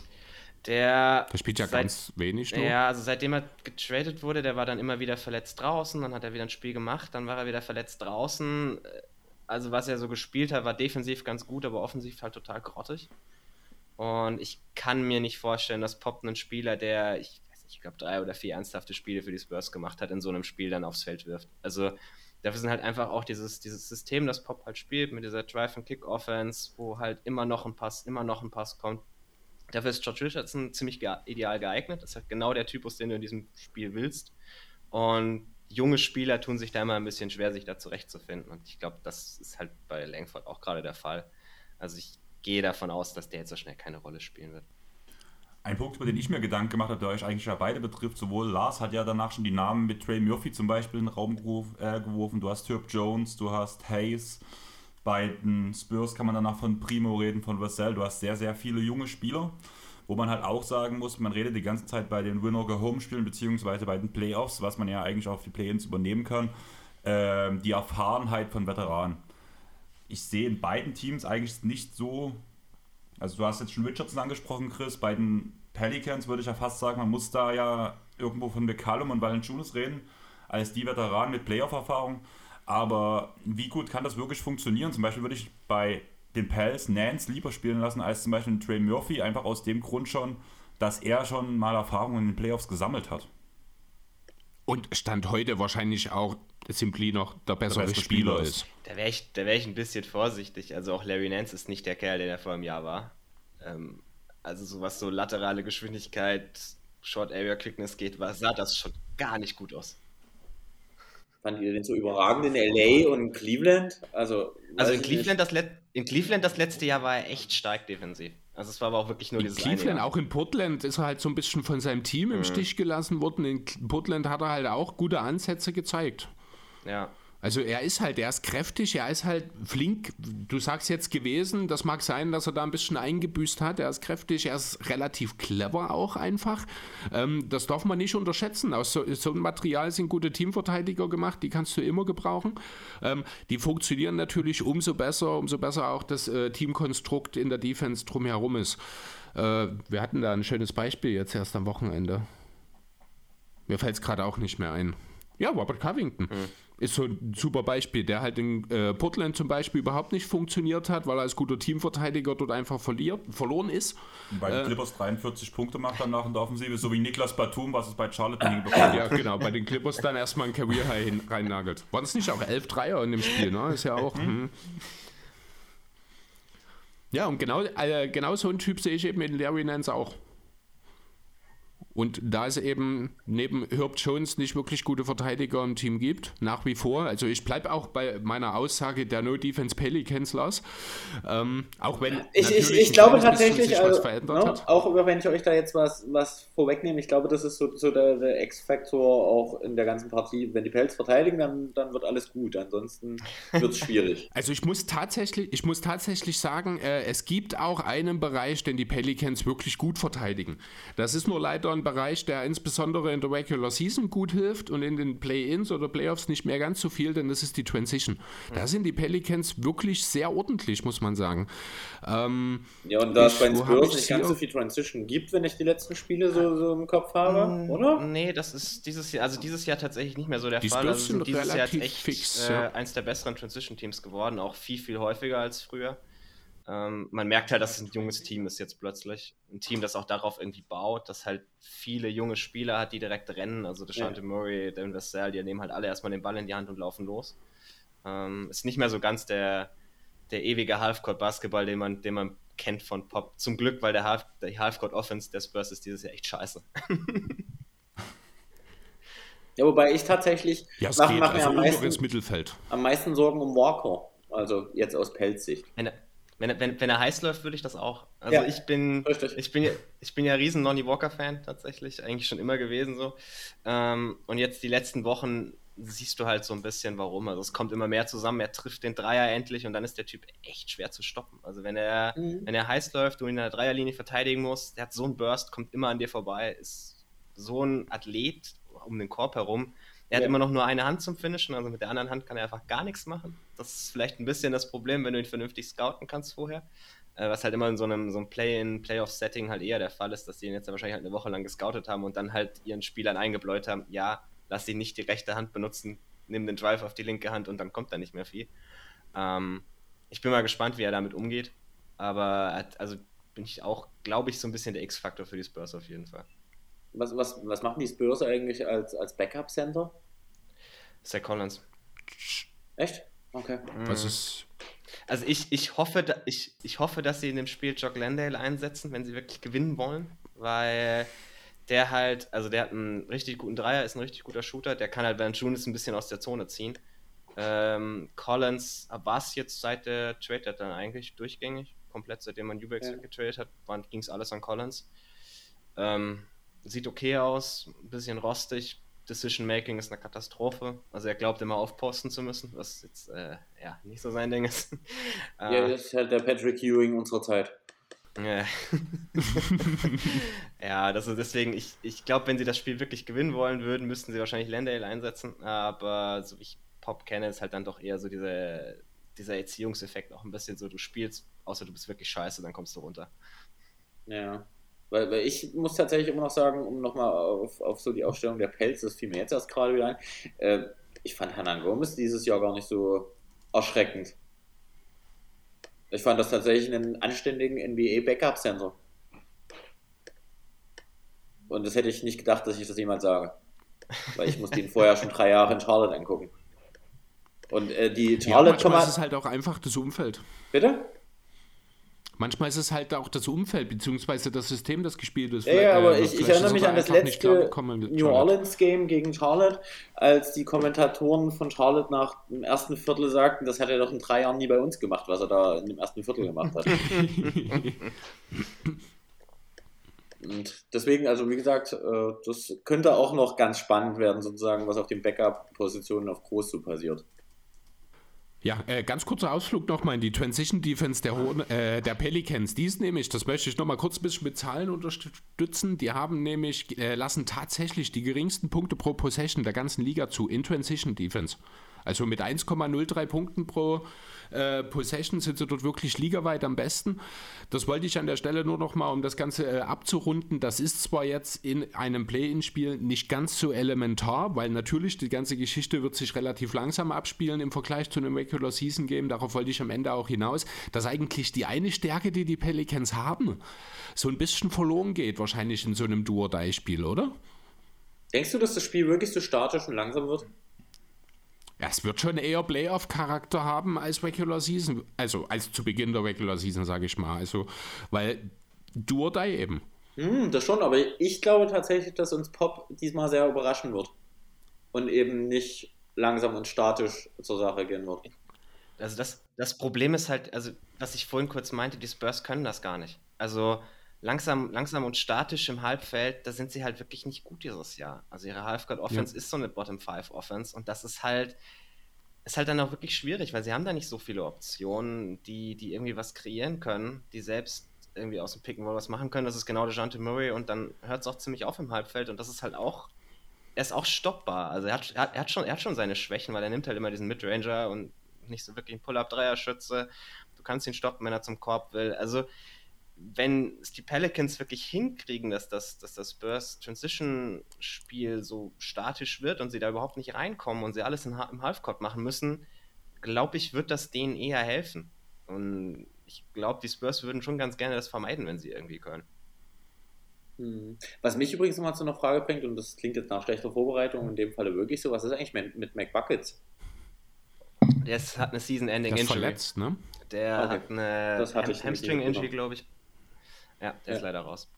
Der, der spielt ja seit, ganz wenig. Nur. Ja, also seitdem er getradet wurde, der war dann immer wieder verletzt draußen, dann hat er wieder ein Spiel gemacht, dann war er wieder verletzt draußen. Also was er so gespielt hat, war defensiv ganz gut, aber offensiv halt total grottig. Und ich kann mir nicht vorstellen, dass Pop einen Spieler, der, ich weiß nicht, ich glaube drei oder vier ernsthafte Spiele für die Spurs gemacht hat, in so einem Spiel dann aufs Feld wirft. Also dafür sind halt einfach auch dieses, dieses System, das Pop halt spielt, mit dieser Drive-and-Kick-Offense, wo halt immer noch ein Pass, immer noch ein Pass kommt. Dafür ist George Richardson ziemlich ge ideal geeignet. Das ist halt genau der Typus, den du in diesem Spiel willst. Und junge Spieler tun sich da immer ein bisschen schwer, sich da zurechtzufinden. Und ich glaube, das ist halt bei Langford auch gerade der Fall. Also ich gehe davon aus, dass der jetzt so schnell keine Rolle spielen wird. Ein Punkt, über den ich mir Gedanken gemacht habe, der euch eigentlich ja beide betrifft, sowohl Lars hat ja danach schon die Namen mit Trey Murphy zum Beispiel in den Raum äh, geworfen, du hast Herb Jones, du hast Hayes, bei den Spurs kann man danach von Primo reden, von Vassell, du hast sehr, sehr viele junge Spieler, wo man halt auch sagen muss, man redet die ganze Zeit bei den Winner-Go-Home-Spielen, beziehungsweise bei den Playoffs, was man ja eigentlich auch für Play-Ins übernehmen kann, äh, die Erfahrenheit von Veteranen. Ich sehe in beiden Teams eigentlich nicht so also du hast jetzt schon Richardson angesprochen, Chris. Bei den Pelicans würde ich ja fast sagen, man muss da ja irgendwo von McCallum und Valanciunas reden, als die Veteranen mit Playoff-Erfahrung. Aber wie gut kann das wirklich funktionieren? Zum Beispiel würde ich bei den Pels Nance lieber spielen lassen als zum Beispiel Trey Murphy, einfach aus dem Grund schon, dass er schon mal Erfahrungen in den Playoffs gesammelt hat. Und Stand heute wahrscheinlich auch Simply noch der bessere der Spieler, Spieler ist. Da wäre ich, wär ich ein bisschen vorsichtig. Also auch Larry Nance ist nicht der Kerl, der da vor einem Jahr war. Ähm, also so was so laterale Geschwindigkeit, Short Area Quickness geht, war, sah das schon gar nicht gut aus. Fanden ihr den so überragend in LA und in Cleveland? Also, also in, Cleveland das in Cleveland das letzte Jahr war er echt stark defensiv. Also es war aber auch wirklich nur in dieses Cleveland, auch in Portland ist er halt so ein bisschen von seinem Team im mhm. Stich gelassen worden. In Portland hat er halt auch gute Ansätze gezeigt. Ja. Also er ist halt, er ist kräftig, er ist halt flink. Du sagst jetzt gewesen, das mag sein, dass er da ein bisschen eingebüßt hat. Er ist kräftig, er ist relativ clever auch einfach. Ähm, das darf man nicht unterschätzen. Aus so, so einem Material sind gute Teamverteidiger gemacht, die kannst du immer gebrauchen. Ähm, die funktionieren natürlich umso besser, umso besser auch das äh, Teamkonstrukt in der Defense drumherum ist. Äh, wir hatten da ein schönes Beispiel jetzt erst am Wochenende. Mir fällt es gerade auch nicht mehr ein. Ja, Robert Covington. Mhm ist so ein super Beispiel, der halt in äh, Portland zum Beispiel überhaupt nicht funktioniert hat, weil er als guter Teamverteidiger dort einfach verliert, verloren ist. Bei den äh, Clippers 43 Punkte macht danach in der Offensive, so wie Niklas Batum, was es bei Charlotte nicht bekommen Ja, genau, bei den Clippers dann erstmal ein Career High reinnagelt. Waren es nicht auch 11 Dreier in dem Spiel, ne? Ist ja auch. Mhm. Hm. Ja, und genau, äh, genau so ein Typ sehe ich eben in Larry Nance auch. Und da es eben neben Herb Jones nicht wirklich gute Verteidiger im Team gibt, nach wie vor, also ich bleibe auch bei meiner Aussage der No Defense Pelicans los, ähm, auch wenn ich, ich, ich glaube tatsächlich, also, no, ne, auch wenn ich euch da jetzt was, was vorwegnehme, ich glaube, das ist so, so der, der X-Faktor auch in der ganzen Partie. Wenn die Pelz verteidigen, dann, dann wird alles gut, ansonsten wird es schwierig. Also ich muss tatsächlich, ich muss tatsächlich sagen, äh, es gibt auch einen Bereich, den die Pelicans wirklich gut verteidigen. Das ist nur leider ein Bereich, der insbesondere in der Regular Season gut hilft und in den Play-Ins oder Playoffs nicht mehr ganz so viel, denn das ist die Transition. Da sind die Pelicans wirklich sehr ordentlich, muss man sagen. Ähm, ja, und da es bei den Spurs nicht ganz so viel Transition gibt, wenn ich die letzten Spiele so, so im Kopf habe, mm, oder? Nee, das ist dieses Jahr, also dieses Jahr tatsächlich nicht mehr so der die Fall. Also sind dieses Jahr echt fix, äh, ja. eins der besseren Transition-Teams geworden, auch viel, viel häufiger als früher. Ähm, man merkt halt, dass es ein junges Team ist jetzt plötzlich. Ein Team, das auch darauf irgendwie baut, das halt viele junge Spieler hat, die direkt rennen. Also DeShante ja. Murray, Devin Vassell, die nehmen halt alle erstmal den Ball in die Hand und laufen los. Ähm, ist nicht mehr so ganz der, der ewige Halfcourt-Basketball, den man, den man kennt von Pop. Zum Glück, weil der, Half, der Halfcourt-Offense der Spurs ist dieses Jahr echt scheiße. ja, wobei ich tatsächlich ja, mache mach also am, meisten, Mittelfeld. am meisten Sorgen um Walker. Also jetzt aus Pelzsicht. Eine, wenn, wenn, wenn er heiß läuft, würde ich das auch. Also ja, ich bin, ich bin, ich bin ja riesen Nonny Walker-Fan tatsächlich, eigentlich schon immer gewesen so. Ähm, und jetzt die letzten Wochen siehst du halt so ein bisschen, warum. Also es kommt immer mehr zusammen, er trifft den Dreier endlich und dann ist der Typ echt schwer zu stoppen. Also wenn er, mhm. wenn er heiß läuft und in der Dreierlinie verteidigen muss, der hat so einen Burst, kommt immer an dir vorbei, ist so ein Athlet um den Korb herum. Er ja. hat immer noch nur eine Hand zum Finishen, also mit der anderen Hand kann er einfach gar nichts machen. Das ist vielleicht ein bisschen das Problem, wenn du ihn vernünftig scouten kannst vorher. äh, was halt immer in so einem, so einem Play-in, Playoff-Setting halt eher der Fall ist, dass die ihn jetzt wahrscheinlich halt eine Woche lang gescoutet haben und dann halt ihren Spielern eingebläut haben, ja, lass ihn nicht die rechte Hand benutzen, nimm den Drive auf die linke Hand und dann kommt da nicht mehr viel. Ähm, ich bin mal gespannt, wie er damit umgeht, aber also bin ich auch, glaube ich, so ein bisschen der X-Faktor für die Spurs auf jeden Fall. Was, was, was machen die Spurs eigentlich als, als Backup-Center? Zach Collins. Echt? Okay. Was ist. Also ich, ich, hoffe, da, ich, ich hoffe, dass sie in dem Spiel Jock Landale einsetzen, wenn sie wirklich gewinnen wollen, weil der halt, also der hat einen richtig guten Dreier, ist ein richtig guter Shooter, der kann halt Valanciunas ein bisschen aus der Zone ziehen. Ähm, Collins war es jetzt seit der Trade dann eigentlich durchgängig, komplett seitdem man Eubanks ja. getradet hat, ging es alles an Collins. Ähm, sieht okay aus, ein bisschen rostig, Decision Making ist eine Katastrophe. Also er glaubt immer aufposten zu müssen, was jetzt äh, ja nicht so sein Ding ist. ja, das ist halt der Patrick Ewing unserer Zeit. ja, das ist deswegen, ich, ich glaube, wenn sie das Spiel wirklich gewinnen wollen würden, müssten sie wahrscheinlich Landale einsetzen. Aber so wie ich Pop kenne, ist halt dann doch eher so diese, dieser Erziehungseffekt auch ein bisschen so, du spielst, außer du bist wirklich scheiße, dann kommst du runter. Ja. Weil, weil ich muss tatsächlich immer noch sagen, um nochmal auf, auf so die Aufstellung der Pelz, das fiel mir jetzt erst gerade wieder ein, äh, ich fand Hanan Gomez dieses Jahr gar nicht so erschreckend. Ich fand das tatsächlich einen anständigen NBA-Backup-Center. Und das hätte ich nicht gedacht, dass ich das jemals sage. Weil ich musste ihn vorher schon drei Jahre in Charlotte angucken. Und äh, die Charlotte... Ja, manchmal ist es halt auch einfach das Umfeld. Bitte? Manchmal ist es halt auch das Umfeld, beziehungsweise das System, das gespielt ist. Ja, ja aber äh, ich, ich, erinnere mich an das letzte New Orleans Game gegen Charlotte, als die Kommentatoren von Charlotte nach dem ersten Viertel sagten, das hat er doch in drei Jahren nie bei uns gemacht, was er da in dem ersten Viertel gemacht hat. Und deswegen, also wie gesagt, äh, das könnte auch noch ganz spannend werden, sozusagen, was auf den Backup-Positionen auf Groß so passiert. Ja, äh, ganz kurzer Ausflug nochmal in die Transition Defense der, äh, der Pelicans. Die ist nämlich, das möchte ich nochmal kurz ein bisschen mit Zahlen unterstützen, die haben nämlich, äh, lassen tatsächlich die geringsten Punkte pro Possession der ganzen Liga zu in Transition Defense. Also mit 1,03 Punkten pro äh, Possession sind sie dort wirklich ligaweit am besten. Das wollte ich an der Stelle nur noch mal, um das Ganze äh, abzurunden. Das ist zwar jetzt in einem Play-in-Spiel nicht ganz so elementar, weil natürlich die ganze Geschichte wird sich relativ langsam abspielen im Vergleich zu einem Regular Season Game. Darauf wollte ich am Ende auch hinaus, dass eigentlich die eine Stärke, die die Pelicans haben, so ein bisschen verloren geht, wahrscheinlich in so einem Duo-Die-Spiel, oder? Denkst du, dass das Spiel wirklich so statisch und langsam wird? Ja, es wird schon eher Playoff-Charakter haben als Regular Season. Also als zu Beginn der Regular Season, sage ich mal. Also, weil du oder eben. Hm, das schon, aber ich glaube tatsächlich, dass uns Pop diesmal sehr überraschen wird. Und eben nicht langsam und statisch zur Sache gehen wird. Also das, das Problem ist halt, also was ich vorhin kurz meinte, die Spurs können das gar nicht. Also langsam, langsam und statisch im Halbfeld, da sind sie halt wirklich nicht gut dieses Jahr. Also ihre Halfguard-Offense ja. ist so eine Bottom-5-Offense und das ist halt, ist halt dann auch wirklich schwierig, weil sie haben da nicht so viele Optionen, die, die irgendwie was kreieren können, die selbst irgendwie aus dem Pick and Roll was machen können. Das ist genau der Jante Murray und dann hört es auch ziemlich auf im Halbfeld und das ist halt auch, er ist auch stoppbar. Also er hat, er hat, schon, er hat schon seine Schwächen, weil er nimmt halt immer diesen Midranger und nicht so wirklich einen Pull-Up-Dreier-Schütze. Du kannst ihn stoppen, wenn er zum Korb will. Also wenn es die Pelicans wirklich hinkriegen, dass das, dass das Spurs Transition-Spiel so statisch wird und sie da überhaupt nicht reinkommen und sie alles in, im Halfcourt machen müssen, glaube ich, wird das denen eher helfen. Und ich glaube, die Spurs würden schon ganz gerne das vermeiden, wenn sie irgendwie können. Hm. Was mich übrigens nochmal zu einer Frage bringt, und das klingt jetzt nach schlechter Vorbereitung, in dem Falle wirklich so, was ist eigentlich mit, mit McBuckets? Der hat eine Season-Ending-Injury. verletzt, ne? Der okay. hat eine Hamstring-Injury, glaube ich. Ja, der ja. ist leider raus.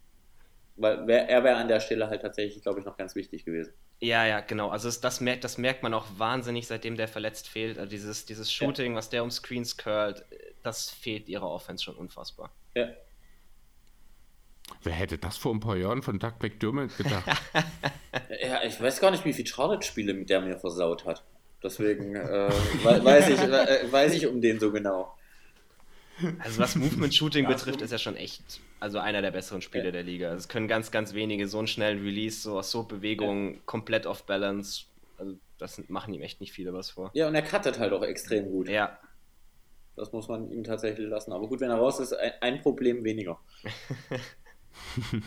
Weil er wäre an der Stelle halt tatsächlich, glaube ich, noch ganz wichtig gewesen. Ja, ja, genau. Also es, das, merkt, das merkt man auch wahnsinnig, seitdem der verletzt fehlt. Also dieses, dieses Shooting, ja. was der um Screens curlt, das fehlt ihrer Offense schon unfassbar. Ja. Wer hätte das vor ein paar Jahren von Doug McDermott gedacht? ja, ich weiß gar nicht, wie viele Charlotte-Spiele mit der mir versaut hat. Deswegen äh, weiß, ich, äh, weiß ich um den so genau. Also was Movement Shooting betrifft, ist er schon echt, also einer der besseren Spieler ja. der Liga. Es können ganz, ganz wenige so einen schnellen Release, so aus so Bewegungen, ja. komplett off Balance. Also das machen ihm echt nicht viele was vor. Ja, und er cuttet halt auch extrem gut. Ja. Das muss man ihm tatsächlich lassen. Aber gut, wenn er raus ist, ein, ein Problem weniger.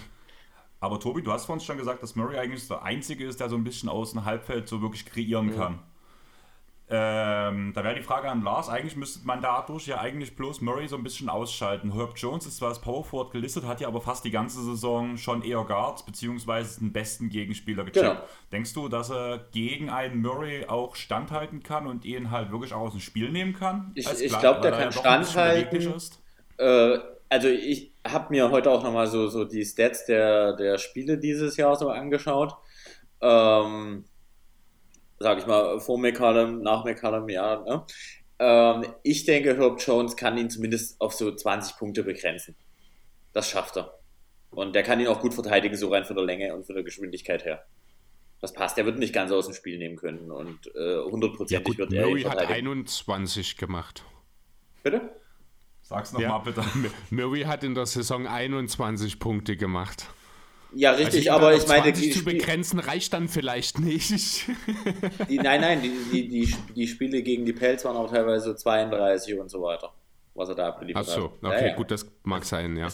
Aber Tobi, du hast vorhin schon gesagt, dass Murray eigentlich der Einzige ist, der so ein bisschen aus dem Halbfeld so wirklich kreieren mhm. kann. Ähm, da wäre die Frage an Lars, eigentlich müsste man dadurch ja eigentlich bloß Murray so ein bisschen ausschalten. Herb Jones ist zwar als Power Forward gelistet, hat ja aber fast die ganze Saison schon eher Guards beziehungsweise den besten Gegenspieler gecheckt. Genau. Denkst du, dass er gegen einen Murray auch standhalten kann und ihn halt wirklich auch aus dem Spiel nehmen kann? Ich, ich glaube, der kann standhalten. Äh, also ich habe mir heute auch nochmal so, so die Stats der, der Spiele dieses Jahr so angeschaut. Ähm, sag ich mal, vor McCallum, nach McCallum, ja. Ne? Ähm, ich denke, Herb Jones kann ihn zumindest auf so 20 Punkte begrenzen. Das schafft er. Und der kann ihn auch gut verteidigen, so rein von der Länge und von der Geschwindigkeit her. Das passt. Der wird nicht ganz aus dem Spiel nehmen können und äh, hundertprozentig äh, ja, wird er. Murray hat 21 gemacht. Bitte? Sag's nochmal ja, bitte. Murray hat in der Saison 21 Punkte gemacht. Ja, richtig, also aber ich meine. Die zu begrenzen reicht dann vielleicht nicht. Die, nein, nein, die, die, die, die Spiele gegen die Pelz waren auch teilweise 32 und so weiter was er da abgeliefert hat. Ach so, okay, ja, ja. gut, das mag sein, ja.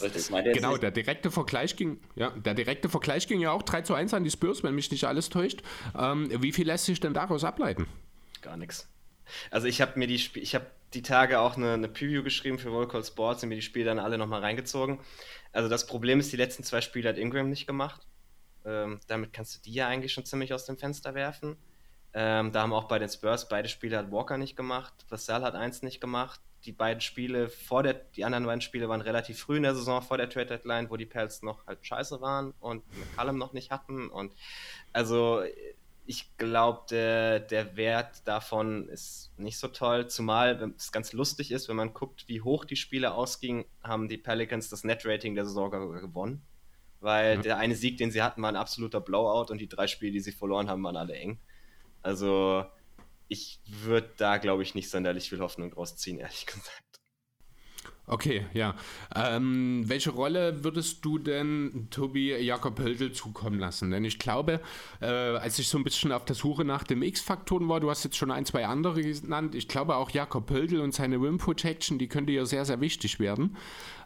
Genau, der direkte Vergleich ging, ja, der direkte Vergleich ging ja auch 3 zu 1 an die Spurs, wenn mich nicht alles täuscht. Ähm, wie viel lässt sich denn daraus ableiten? Gar nichts. Also ich habe mir die Sp ich habe die Tage auch eine, eine Preview geschrieben für Volcall Sports und mir die Spiele dann alle nochmal reingezogen. Also das Problem ist, die letzten zwei Spiele hat Ingram nicht gemacht. Ähm, damit kannst du die ja eigentlich schon ziemlich aus dem Fenster werfen. Ähm, da haben auch bei den Spurs beide Spiele hat Walker nicht gemacht, Vassell hat eins nicht gemacht. Die beiden Spiele vor der, die anderen beiden Spiele waren relativ früh in der Saison vor der Trade Deadline, wo die Pels noch halt scheiße waren und McCallum noch nicht hatten. Und also ich glaube, der, der Wert davon ist nicht so toll, zumal es ganz lustig ist, wenn man guckt, wie hoch die Spiele ausgingen, haben die Pelicans das Net-Rating der Saison gewonnen. Weil mhm. der eine Sieg, den sie hatten, war ein absoluter Blowout und die drei Spiele, die sie verloren haben, waren alle eng. Also ich würde da, glaube ich, nicht sonderlich viel Hoffnung draus ziehen, ehrlich gesagt. Okay, ja. Ähm, welche Rolle würdest du denn Tobi Jakob Hölzel zukommen lassen? Denn ich glaube, äh, als ich so ein bisschen auf der Suche nach dem X-Faktoren war, du hast jetzt schon ein, zwei andere genannt, ich glaube auch Jakob Hölzel und seine Rim Protection, die könnte ja sehr, sehr wichtig werden.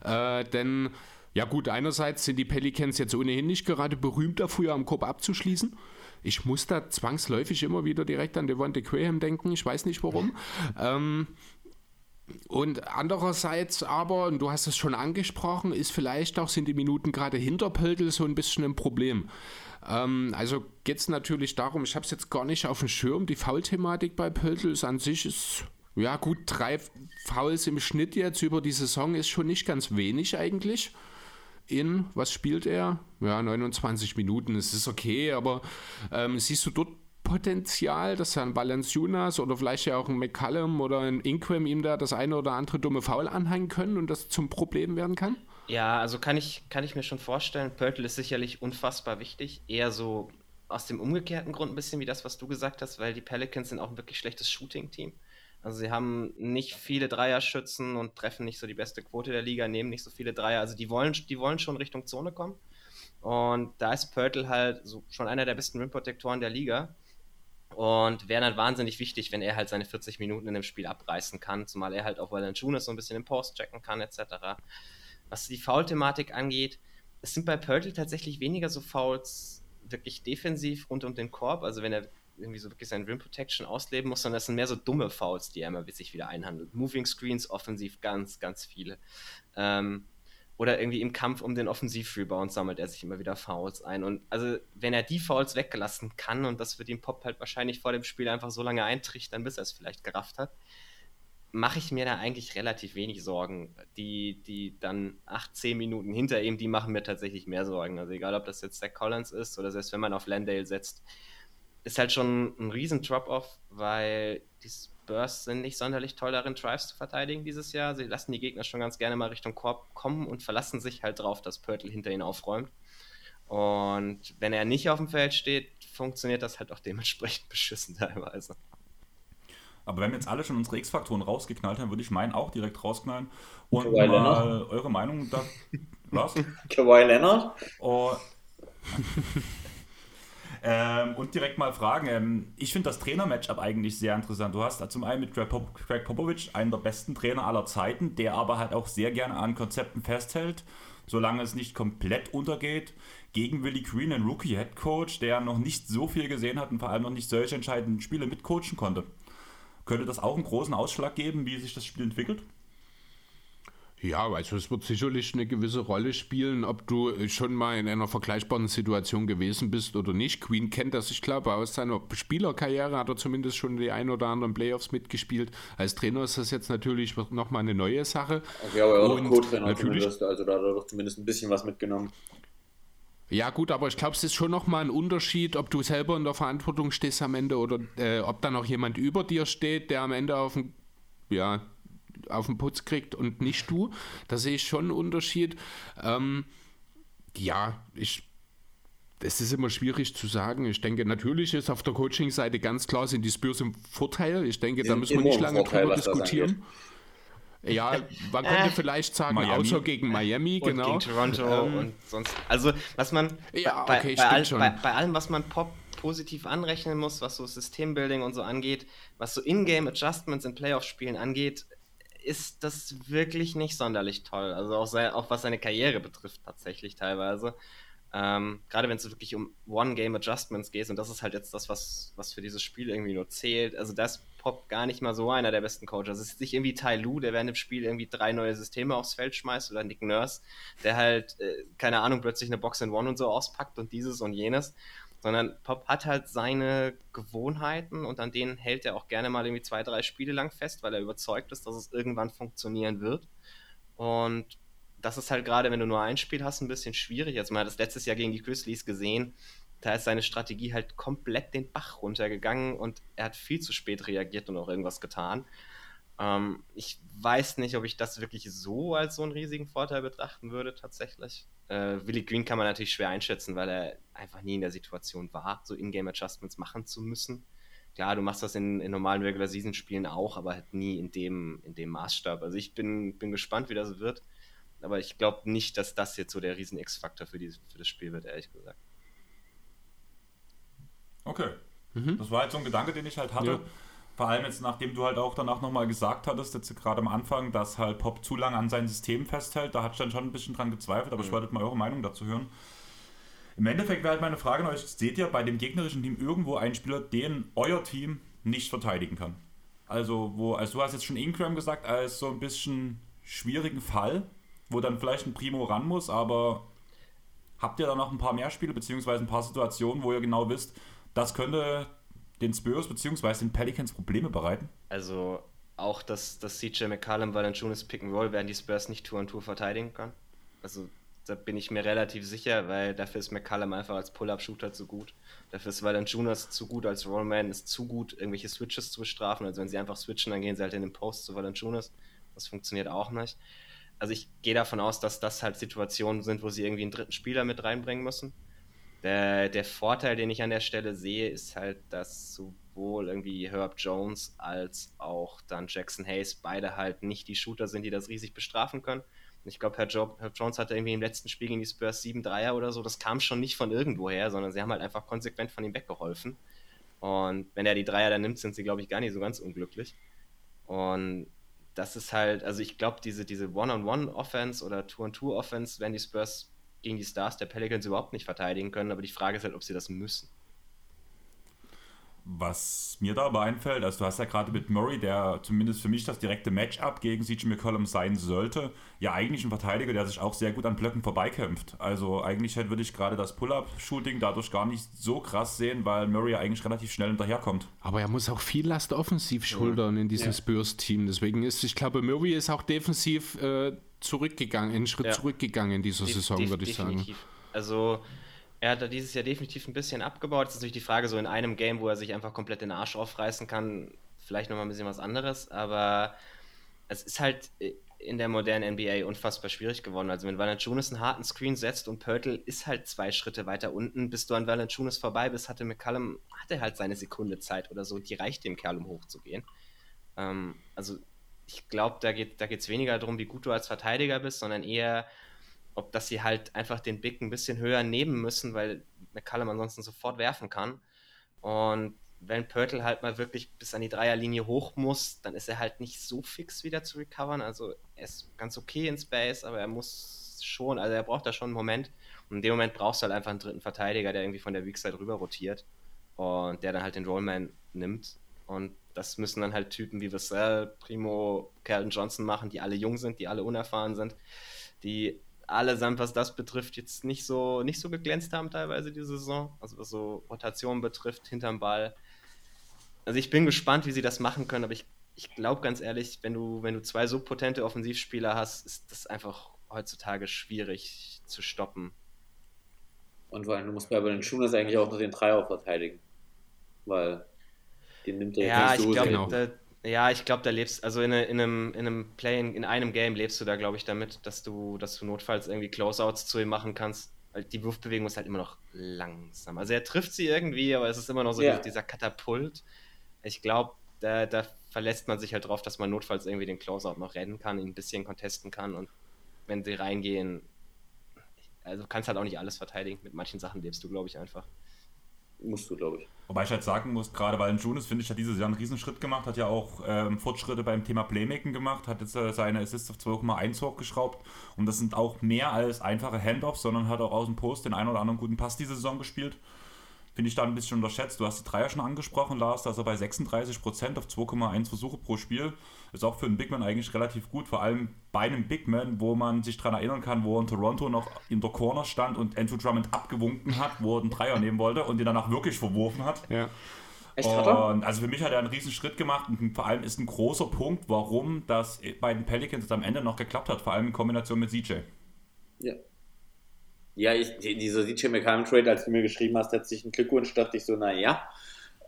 Äh, denn, ja gut, einerseits sind die Pelicans jetzt ohnehin nicht gerade berühmt dafür, am Korb abzuschließen. Ich muss da zwangsläufig immer wieder direkt an Devonte Graham denken, ich weiß nicht warum. Ähm, und andererseits aber, und du hast es schon angesprochen, ist vielleicht auch, sind die Minuten gerade hinter Pöltl so ein bisschen ein Problem. Ähm, also geht es natürlich darum, ich habe es jetzt gar nicht auf dem Schirm, die Foul-Thematik bei Pöltl ist an sich ist, ja gut, drei Fouls im Schnitt jetzt über die Saison ist schon nicht ganz wenig eigentlich. In, was spielt er? Ja, 29 Minuten, es ist okay, aber ähm, siehst du dort Potenzial, dass ein Valanciunas oder vielleicht ja auch ein McCallum oder ein Inquem ihm da das eine oder andere dumme Foul anhängen können und das zum Problem werden kann? Ja, also kann ich, kann ich mir schon vorstellen. Pörtl ist sicherlich unfassbar wichtig. Eher so aus dem umgekehrten Grund ein bisschen wie das, was du gesagt hast, weil die Pelicans sind auch ein wirklich schlechtes Shooting-Team. Also sie haben nicht viele Dreierschützen und treffen nicht so die beste Quote der Liga, nehmen nicht so viele Dreier. Also die wollen, die wollen schon Richtung Zone kommen. Und da ist Pörtl halt so schon einer der besten Rimprotektoren der Liga. Und wäre dann wahnsinnig wichtig, wenn er halt seine 40 Minuten in dem Spiel abreißen kann, zumal er halt auch Valanciunas so ein bisschen im Post checken kann, etc. Was die Foul-Thematik angeht, es sind bei Pörtl tatsächlich weniger so Fouls wirklich defensiv rund um den Korb, also wenn er irgendwie so wirklich sein Rim Protection ausleben muss, sondern das sind mehr so dumme Fouls, die er immer sich wieder einhandelt. Moving Screens offensiv ganz, ganz viele. Ähm, oder irgendwie im Kampf um den Offensiv-Rebound sammelt er sich immer wieder Fouls ein. Und also, wenn er die Fouls weggelassen kann, und das wird ihm Pop halt wahrscheinlich vor dem Spiel einfach so lange eintrichtern, bis er es vielleicht gerafft hat, mache ich mir da eigentlich relativ wenig Sorgen. Die, die dann 8, 10 Minuten hinter ihm, die machen mir tatsächlich mehr Sorgen. Also egal, ob das jetzt Zach Collins ist oder selbst wenn man auf Landale setzt, ist halt schon ein riesen Drop-Off, weil die Spurs sind nicht sonderlich toll darin, Drives zu verteidigen dieses Jahr. Sie lassen die Gegner schon ganz gerne mal Richtung Korb kommen und verlassen sich halt drauf, dass Pörtl hinter ihnen aufräumt. Und wenn er nicht auf dem Feld steht, funktioniert das halt auch dementsprechend beschissen teilweise. Aber wenn wir jetzt alle schon unsere X-Faktoren rausgeknallt haben, würde ich meinen auch direkt rausknallen. Und Kawhi mal Leonard. eure Meinung da. Was? Kawhi Leonard? Oh. Ähm, und direkt mal fragen. Ähm, ich finde das Trainer-Matchup eigentlich sehr interessant. Du hast zum einen mit Greg, Pop Greg Popovich einen der besten Trainer aller Zeiten, der aber halt auch sehr gerne an Konzepten festhält, solange es nicht komplett untergeht. Gegen Willie Green, ein Rookie-Head-Coach, der noch nicht so viel gesehen hat und vor allem noch nicht solche entscheidenden Spiele mitcoachen konnte. Könnte das auch einen großen Ausschlag geben, wie sich das Spiel entwickelt? Ja, also es wird sicherlich eine gewisse Rolle spielen, ob du schon mal in einer vergleichbaren Situation gewesen bist oder nicht. Queen kennt das, ich glaube, aus seiner Spielerkarriere hat er zumindest schon die ein oder anderen Playoffs mitgespielt. Als Trainer ist das jetzt natürlich nochmal eine neue Sache. Ja, aber er war Co-Trainer natürlich, also da hat er doch zumindest ein bisschen was mitgenommen. Ja gut, aber ich glaube, es ist schon nochmal ein Unterschied, ob du selber in der Verantwortung stehst am Ende oder äh, ob da noch jemand über dir steht, der am Ende auf dem ja, auf den Putz kriegt und nicht du. Da sehe ich schon einen Unterschied. Ähm, ja, ich es ist immer schwierig zu sagen. Ich denke, natürlich ist auf der Coaching-Seite ganz klar, sind die Spurs im Vorteil. Ich denke, da müssen wir nicht lange Vorteil, drüber diskutieren. Ja, man könnte äh, vielleicht sagen, Miami. außer gegen Miami, und genau. Gegen Toronto ähm, und sonst. Also, was man ja, bei, okay, bei, all, bei, bei, allem, was man Pop positiv anrechnen muss, was so Systembuilding und so angeht, was so Ingame Adjustments in Playoff-Spielen angeht, ist das wirklich nicht sonderlich toll. Also auch, sei, auch was seine Karriere betrifft, tatsächlich teilweise. Ähm, Gerade wenn es wirklich um One-Game-Adjustments geht, und das ist halt jetzt das, was, was für dieses Spiel irgendwie nur zählt. Also das Pop gar nicht mal so einer der besten Coaches. Es ist nicht irgendwie Tai Lu, der während dem Spiel irgendwie drei neue Systeme aufs Feld schmeißt, oder Nick Nurse, der halt, äh, keine Ahnung, plötzlich eine Box in One und so auspackt und dieses und jenes sondern Pop hat halt seine Gewohnheiten und an denen hält er auch gerne mal irgendwie zwei, drei Spiele lang fest, weil er überzeugt ist, dass es irgendwann funktionieren wird. Und das ist halt gerade, wenn du nur ein Spiel hast, ein bisschen schwierig. Also man hat das letztes Jahr gegen die Grizzlies gesehen, da ist seine Strategie halt komplett den Bach runtergegangen und er hat viel zu spät reagiert und auch irgendwas getan. Ähm, ich weiß nicht, ob ich das wirklich so als so einen riesigen Vorteil betrachten würde, tatsächlich. Äh, Willie Green kann man natürlich schwer einschätzen, weil er einfach nie in der Situation war, so Ingame-Adjustments machen zu müssen. Klar, du machst das in, in normalen Regular-Season-Spielen auch, aber halt nie in dem, in dem Maßstab. Also ich bin, bin gespannt, wie das wird. Aber ich glaube nicht, dass das jetzt so der riesen X-Faktor für, für das Spiel wird, ehrlich gesagt. Okay. Mhm. Das war jetzt so ein Gedanke, den ich halt hatte. Ja. Vor allem jetzt, nachdem du halt auch danach nochmal gesagt hattest, jetzt gerade am Anfang, dass halt Pop zu lange an sein System festhält, da hatte ich dann schon ein bisschen dran gezweifelt, aber mhm. ich wollte mal eure Meinung dazu hören. Im Endeffekt wäre halt meine Frage an euch, seht ihr bei dem gegnerischen Team irgendwo einen Spieler, den euer Team nicht verteidigen kann? Also, wo, also du hast jetzt schon Ingram gesagt, als so ein bisschen schwierigen Fall, wo dann vielleicht ein Primo ran muss, aber habt ihr da noch ein paar mehr Spiele, beziehungsweise ein paar Situationen, wo ihr genau wisst, das könnte den Spurs bzw. den Pelicans Probleme bereiten? Also auch, dass, dass CJ McCallum Valanciunas Pick and Roll werden die Spurs nicht Tour und Tour verteidigen können. Also da bin ich mir relativ sicher, weil dafür ist McCallum einfach als Pull-Up-Shooter zu gut. Dafür ist Valanciunas zu gut als Rollman, ist zu gut, irgendwelche Switches zu bestrafen. Also wenn sie einfach switchen, dann gehen sie halt in den Post zu Valanciunas. Das funktioniert auch nicht. Also ich gehe davon aus, dass das halt Situationen sind, wo sie irgendwie einen dritten Spieler mit reinbringen müssen. Der, der Vorteil, den ich an der Stelle sehe, ist halt, dass sowohl irgendwie Herb Jones als auch dann Jackson Hayes beide halt nicht die Shooter sind, die das riesig bestrafen können. Ich glaube, Herr, Herr, Jones hatte irgendwie im letzten Spiel gegen die Spurs 7 Dreier oder so. Das kam schon nicht von irgendwoher, sondern sie haben halt einfach konsequent von ihm weggeholfen. Und wenn er die Dreier dann nimmt, sind sie, glaube ich, gar nicht so ganz unglücklich. Und das ist halt, also ich glaube, diese, diese One-on-One-Offense oder Two-on-Two-Offense werden die Spurs gegen die Stars der Pelicans überhaupt nicht verteidigen können, aber die Frage ist halt, ob sie das müssen. Was mir da aber einfällt, also du hast ja gerade mit Murray, der zumindest für mich das direkte Matchup gegen CJ McCollum sein sollte, ja eigentlich ein Verteidiger, der sich auch sehr gut an Blöcken vorbeikämpft. Also eigentlich würde ich gerade das Pull-Up-Shooting dadurch gar nicht so krass sehen, weil Murray ja eigentlich relativ schnell hinterherkommt. Aber er muss auch viel Last offensiv schultern in diesem ja. Spurs-Team. Deswegen ist, ich glaube, Murray ist auch defensiv äh, zurückgegangen, einen Schritt ja. zurückgegangen in dieser De Saison, würde ich definitiv. sagen. Also er hat da dieses Jahr definitiv ein bisschen abgebaut. Es ist natürlich die Frage, so in einem Game, wo er sich einfach komplett den Arsch aufreißen kann, vielleicht nochmal ein bisschen was anderes, aber es ist halt in der modernen NBA unfassbar schwierig geworden. Also wenn Valanciunas einen harten Screen setzt und Pörtl ist halt zwei Schritte weiter unten, bis du an Valanciunas vorbei bist, hatte McCallum, hatte halt seine Sekunde Zeit oder so, die reicht dem Kerl, um hochzugehen. Ähm, also ich glaube, da geht es da weniger darum, wie gut du als Verteidiger bist, sondern eher, ob dass sie halt einfach den Big ein bisschen höher nehmen müssen, weil McCallum ansonsten sofort werfen kann. Und wenn Pörtl halt mal wirklich bis an die Dreierlinie hoch muss, dann ist er halt nicht so fix wieder zu recovern. Also er ist ganz okay in Space, aber er muss schon, also er braucht da schon einen Moment. Und in dem Moment brauchst du halt einfach einen dritten Verteidiger, der irgendwie von der Weak Side rüber rotiert und der dann halt den Rollman nimmt. Und das müssen dann halt Typen wie Vassell, Primo, Calvin Johnson machen, die alle jung sind, die alle unerfahren sind, die allesamt, was das betrifft, jetzt nicht so, nicht so geglänzt haben teilweise diese Saison. Also was so Rotation betrifft, hinterm Ball. Also ich bin gespannt, wie sie das machen können, aber ich, ich glaube ganz ehrlich, wenn du, wenn du zwei so potente Offensivspieler hast, ist das einfach heutzutage schwierig zu stoppen. Und vor du musst bei den Schooners eigentlich auch noch den Dreier verteidigen. Weil den nimmt er ja, nicht so ich glaub, selten. da, ja, ich glaube, da lebst, also in, in, einem, in einem Play, in einem Game lebst du da, glaube ich, damit, dass du, dass du notfalls irgendwie Closeouts zu ihm machen kannst. Weil die Wurfbewegung ist halt immer noch langsam. Also er trifft sie irgendwie, aber es ist immer noch so Ja. dieser Katapult. Ich glaube, da, da verlässt man sich halt drauf, dass man notfalls irgendwie den Closeout noch rennen kann, ihn ein bisschen contesten kann und wenn sie reingehen, also du kannst halt auch nicht alles verteidigen. Mit manchen Sachen lebst du, glaube ich, einfach. Musst du, glaube ich. Wobei ich halt sagen muss, gerade weil Junis, finde ich, hat dieses Jahr einen Riesenschritt gemacht, hat ja auch ähm, Fortschritte beim Thema Playmaking gemacht, hat jetzt äh, seine Assists auf 12,1 hochgeschraubt und das sind auch mehr als einfache Handoffs, sondern hat auch aus dem Post den einen oder anderen guten Pass diese Saison gespielt. Finde ich da ein bisschen unterschätzt. Du hast die Dreier schon angesprochen, Lars, da ist er bei 36% auf 2,1 Versuche pro Spiel. Ist auch für einen Bigman eigentlich relativ gut, vor allem bei einem Bigman, wo man sich daran erinnern kann, wo er in Toronto noch in der Corner stand und Andrew Drummond abgewunken hat, wo er einen Dreier nehmen wollte und den danach wirklich verworfen hat. Ja. Echt, hat er? Und also für mich hat er einen riesen Schritt gemacht und vor allem ist ein großer Punkt, warum das bei den Pelicans am Ende noch geklappt hat, vor allem in Kombination mit CJ. Ja. Ja, ich, die- dieser DJ McCallum Trade, als du mir geschrieben hast, herzlichen Glückwunsch, dachte ich so, naja,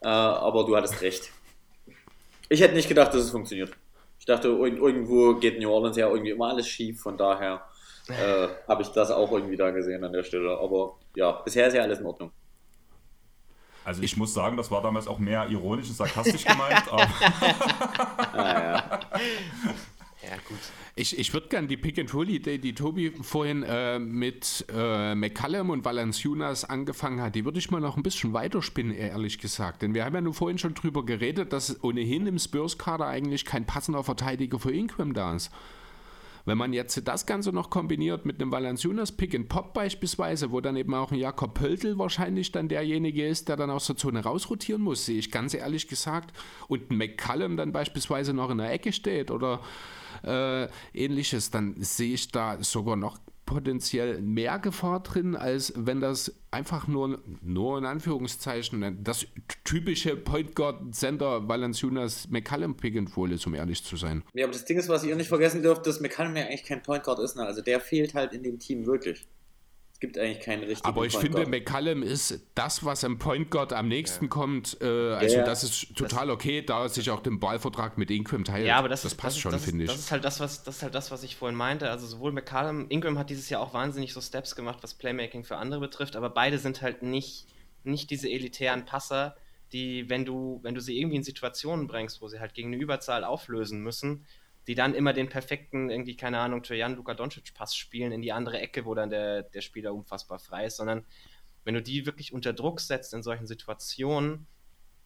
äh, aber du hattest recht. Ich hätte nicht gedacht, dass es funktioniert. Ich dachte, irg- irgendwo geht New Orleans ja irgendwie immer alles schief, von daher äh, habe ich das auch irgendwie da gesehen an der Stelle. Aber ja, bisher ist ja alles in Ordnung. Also ich muss sagen, das war damals auch mehr ironisch und sarkastisch gemeint, aber Ah, ja. Gut. Ich, ich würde gerne die Pick-and-Roll-Idee, die Tobi vorhin äh, mit äh, McCallum und Valanciunas angefangen hat, die würde ich mal noch ein bisschen weiterspinnen, ehrlich gesagt. Denn wir haben ja nur vorhin schon drüber geredet, dass ohnehin im Spurs-Kader eigentlich kein passender Verteidiger für Ingram da ist. Wenn man jetzt das Ganze noch kombiniert mit einem Valanciunas Pick and Pop beispielsweise, wo dann eben auch ein Jakob Pöltl wahrscheinlich dann derjenige ist, der dann aus der Zone rausrotieren muss, sehe ich ganz ehrlich gesagt, und ein McCallum dann beispielsweise noch in der Ecke steht oder äh, ähnliches, dann sehe ich da sogar noch potenziell mehr Gefahr drin, als wenn das einfach nur, nur in Anführungszeichen, das typische Point Guard Center Valanciunas McCallum Pick and Roll ist, um ehrlich zu sein. ja, aber das Ding ist, was ihr nicht vergessen dürft, dass McCallum ja eigentlich kein Point Guard ist. Ne? Also der fehlt halt in dem Team wirklich. Es gibt eigentlich keinen richtigen Aber ich Point finde, Guard. McCallum ist das, was am Point Guard am nächsten kommt. Äh, also, ja. das ist total okay, da sich auch den Ballvertrag mit Ingram teilt. Ja, aber das, das ist, passt das, schon, das, finde ich. Das ist halt das, was das ist halt das, was ich vorhin meinte. Also sowohl McCallum, Ingram hat dieses Jahr auch wahnsinnig so Steps gemacht, was Playmaking für andere betrifft, aber beide sind halt nicht, nicht diese elitären Passer, die, wenn du, wenn du sie irgendwie in Situationen bringst, wo sie halt gegen eine Überzahl auflösen müssen, die dann immer den perfekten, irgendwie, keine Ahnung, Trajan Luka Doncic-Pass spielen in die andere Ecke, wo dann der, der Spieler unfassbar frei ist, sondern wenn du die wirklich unter Druck setzt in solchen Situationen,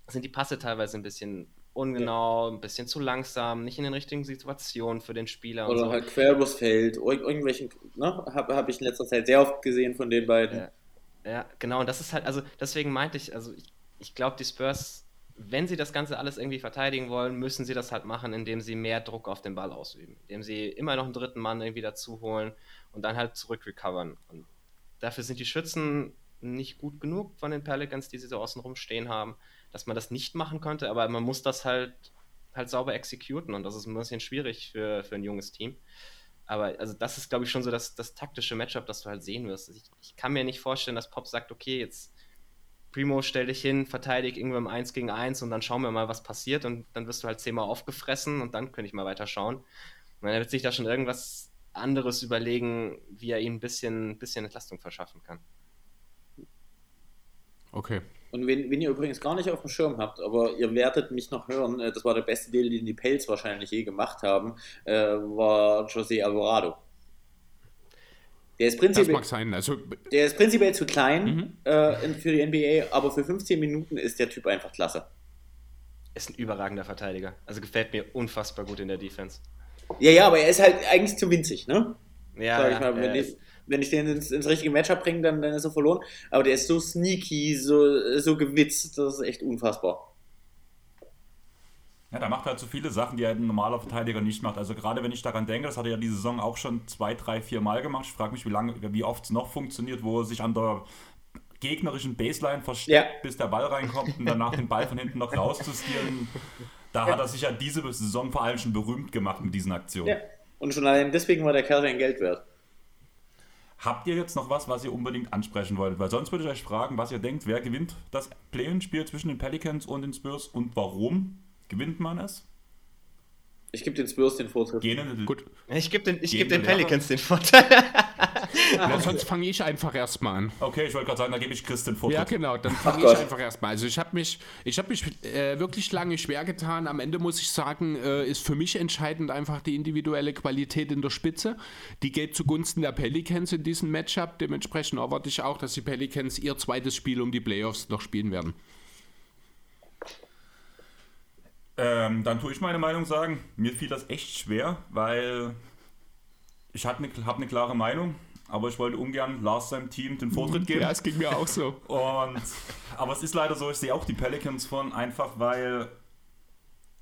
sind die Passe teilweise ein bisschen ungenau, ein bisschen zu langsam, nicht in den richtigen Situationen für den Spieler und Oder so. halt quer übers Feld. Ir irgendwelchen, ne? Habe hab ich in letzter Zeit sehr oft gesehen von den beiden. Ja. Ja, genau, und das ist halt, also deswegen meinte ich, also ich, ich glaube, die Spurs, wenn sie das Ganze alles irgendwie verteidigen wollen, müssen sie das halt machen, indem sie mehr Druck auf den Ball ausüben, indem sie immer noch einen dritten Mann irgendwie dazu holen und dann halt zurückrecovern. Und dafür sind die Schützen nicht gut genug von den Pelicans, die sie so außenrum stehen haben, dass man das nicht machen könnte, aber man muss das halt halt sauber exekuten und das ist ein bisschen schwierig für, für ein junges Team. Aber also das ist, glaube ich, schon so das, das taktische Matchup, das du halt sehen wirst. Ich, ich kann mir nicht vorstellen, dass Pop sagt, okay, jetzt Primo, stell dich hin, verteidig irgendwann 1 gegen 1 und dann schauen wir mal, was passiert und dann wirst du halt zehnmal aufgefressen und dann könnte ich mal weiter schauen. Und dann wird sich da schon irgendwas anderes überlegen, wie er ihm ein bisschen, bisschen Entlastung verschaffen kann. Okay. Und wenn, wenn ihr übrigens gar nicht auf dem Schirm habt, aber ihr werdet mich noch hören, äh, das war der beste Deal, den die Pelz wahrscheinlich je gemacht haben, äh, war José Alvarado. Der ist Das prinzipiell, mag sein. Also, der ist prinzipiell zu klein Mhm. äh, für die NBA, aber für 15 Minuten ist der Typ einfach klasse. Ist ein überragender Verteidiger. Also gefällt mir unfassbar gut in der Defense. Ja, ja, aber er ist halt eigentlich zu winzig, ne? Ja, Sag ja, ich mal, wenn, ich, wenn ich den ins, ins richtige Matchup bringe, dann, dann ist er verloren. Aber der ist so sneaky, so, so gewitzt, das ist echt unfassbar. Ja, der macht halt so viele Sachen, die ein normaler Verteidiger nicht macht. Also gerade wenn ich daran denke, das hat er ja die Saison auch schon zwei, drei, vier Mal gemacht. Ich frage mich, wie lange, wie oft es noch funktioniert, wo er sich an der gegnerischen Baseline versteckt, Ja. bis der Ball reinkommt und danach den Ball von hinten noch rauszustieren. Da hat er sich ja diese Saison vor allem schon berühmt gemacht mit diesen Aktionen. Ja. Und schon allein deswegen war der Kerl sein Geld wert. Habt ihr jetzt noch was, was ihr unbedingt ansprechen wolltet? Weil sonst würde ich euch fragen, was ihr denkt, wer gewinnt das Play-In-Spiel zwischen den Pelicans und den Spurs und warum gewinnt man es? Ich gebe den Spurs den Vortritt. Jene, gut. Ich gebe den, ich Gehen geb den? Pelicans den Vorteil. Ja, sonst fange ich einfach erstmal an. Okay, ich wollte gerade sagen, da gebe ich Chris den Ja, Vortritt. genau, dann fange Gott. ich einfach erstmal. Also ich habe mich, ich habe mich äh, wirklich lange schwer getan. Am Ende muss ich sagen, äh, ist für mich entscheidend einfach die individuelle Qualität in der Spitze. Die geht zugunsten der Pelicans in diesem Matchup. Dementsprechend erwarte ich auch, dass die Pelicans ihr zweites Spiel um die Playoffs noch spielen werden. Ähm, dann tue ich meine Meinung sagen. Mir fiel das echt schwer, weil ich habe eine hab ne klare Meinung, aber ich wollte ungern Lars seinem Team den Vortritt geben. Ja, es ging mir auch so. Und, aber es ist leider so, ich sehe auch die Pelicans von, einfach weil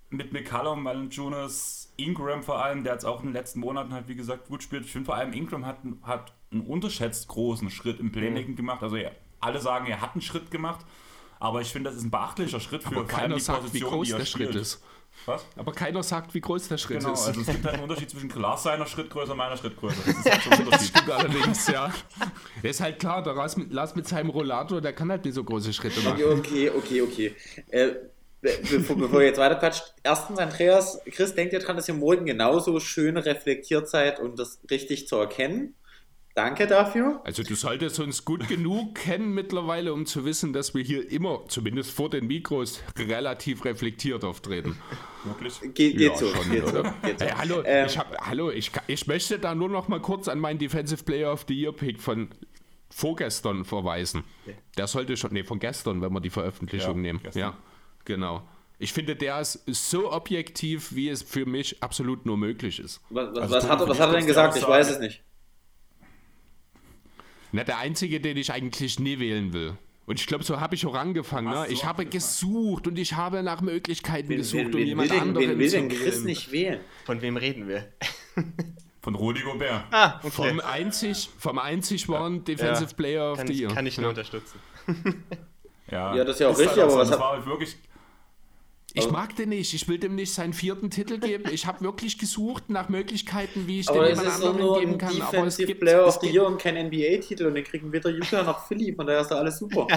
mit McCallum, Valanciunas, Ingram vor allem, der jetzt auch in den letzten Monaten halt wie gesagt gut spielt. Ich finde vor allem Ingram hat, hat einen unterschätzt großen Schritt im Playmaking gemacht. Also ja, alle sagen, er hat einen Schritt gemacht, aber ich finde, das ist ein beachtlicher Schritt für Aber keiner die sagt, wie Position, groß die er der Schritt spielt. ist. Was? Aber keiner sagt, wie groß der Schritt Genau, ist. also es gibt halt einen Unterschied zwischen Lars seiner Schrittgröße und meiner Schrittgröße. Das ist halt schon ein Unterschied. Stimmt allerdings, ja. Der ist halt klar, der Lars mit, Lars mit seinem Rollator, der kann halt nicht so große Schritte machen. Okay, okay, okay. Äh, be- bevor, bevor ihr jetzt weiter quatscht, erstens, Andreas, Chris, denkt ihr dran, dass ihr morgen genauso schön reflektiert seid und das richtig zu erkennen? Danke dafür. Also du solltest uns gut genug kennen mittlerweile, um zu wissen, dass wir hier immer, zumindest vor den Mikros, relativ reflektiert auftreten. Wirklich? Ge geht Ja, so, schon, geht so. oder? Geht so. Hey, hallo, Ähm, ich, hab, hallo ich, ich möchte da nur noch mal kurz an meinen Defensive Player of the Year Pick von vorgestern verweisen. Der sollte schon, nee, von gestern, wenn wir die Veröffentlichung Ja, nehmen. gestern. Ja, genau. Ich finde, der ist so objektiv, wie es für mich absolut nur möglich ist. was, was, Also, was, hat, er- was hat er denn gesagt? Ich weiß es nicht. Na, der einzige, den ich eigentlich nie wählen will. Und ich glaube, so habe ich auch angefangen. Ne? so, Ich habe angefangen. gesucht und ich habe nach Möglichkeiten Wen, gesucht, wen, um wen, jemand denn, anderen wen will zu denn Chris nicht wählen? Von wem reden wir? Von Rudi Gobert. Ah, Vom einzig, vom einzig waren Defensive Ja, Player of Kann, the ich- Year. kann ich nur Ja. unterstützen. Ja, Ja, das ist ja auch halt richtig, aber so. was das hat- war halt wirklich. Ich mag den nicht. Ich will dem nicht seinen vierten Titel geben. Ich habe wirklich gesucht nach Möglichkeiten, wie ich Aber dem jemand anderen nur geben kann. Aber es Defensive gibt, Player of the Year und kein NBA-Titel und den kriegen weder Utah noch Philly, von daher ist doch alles super.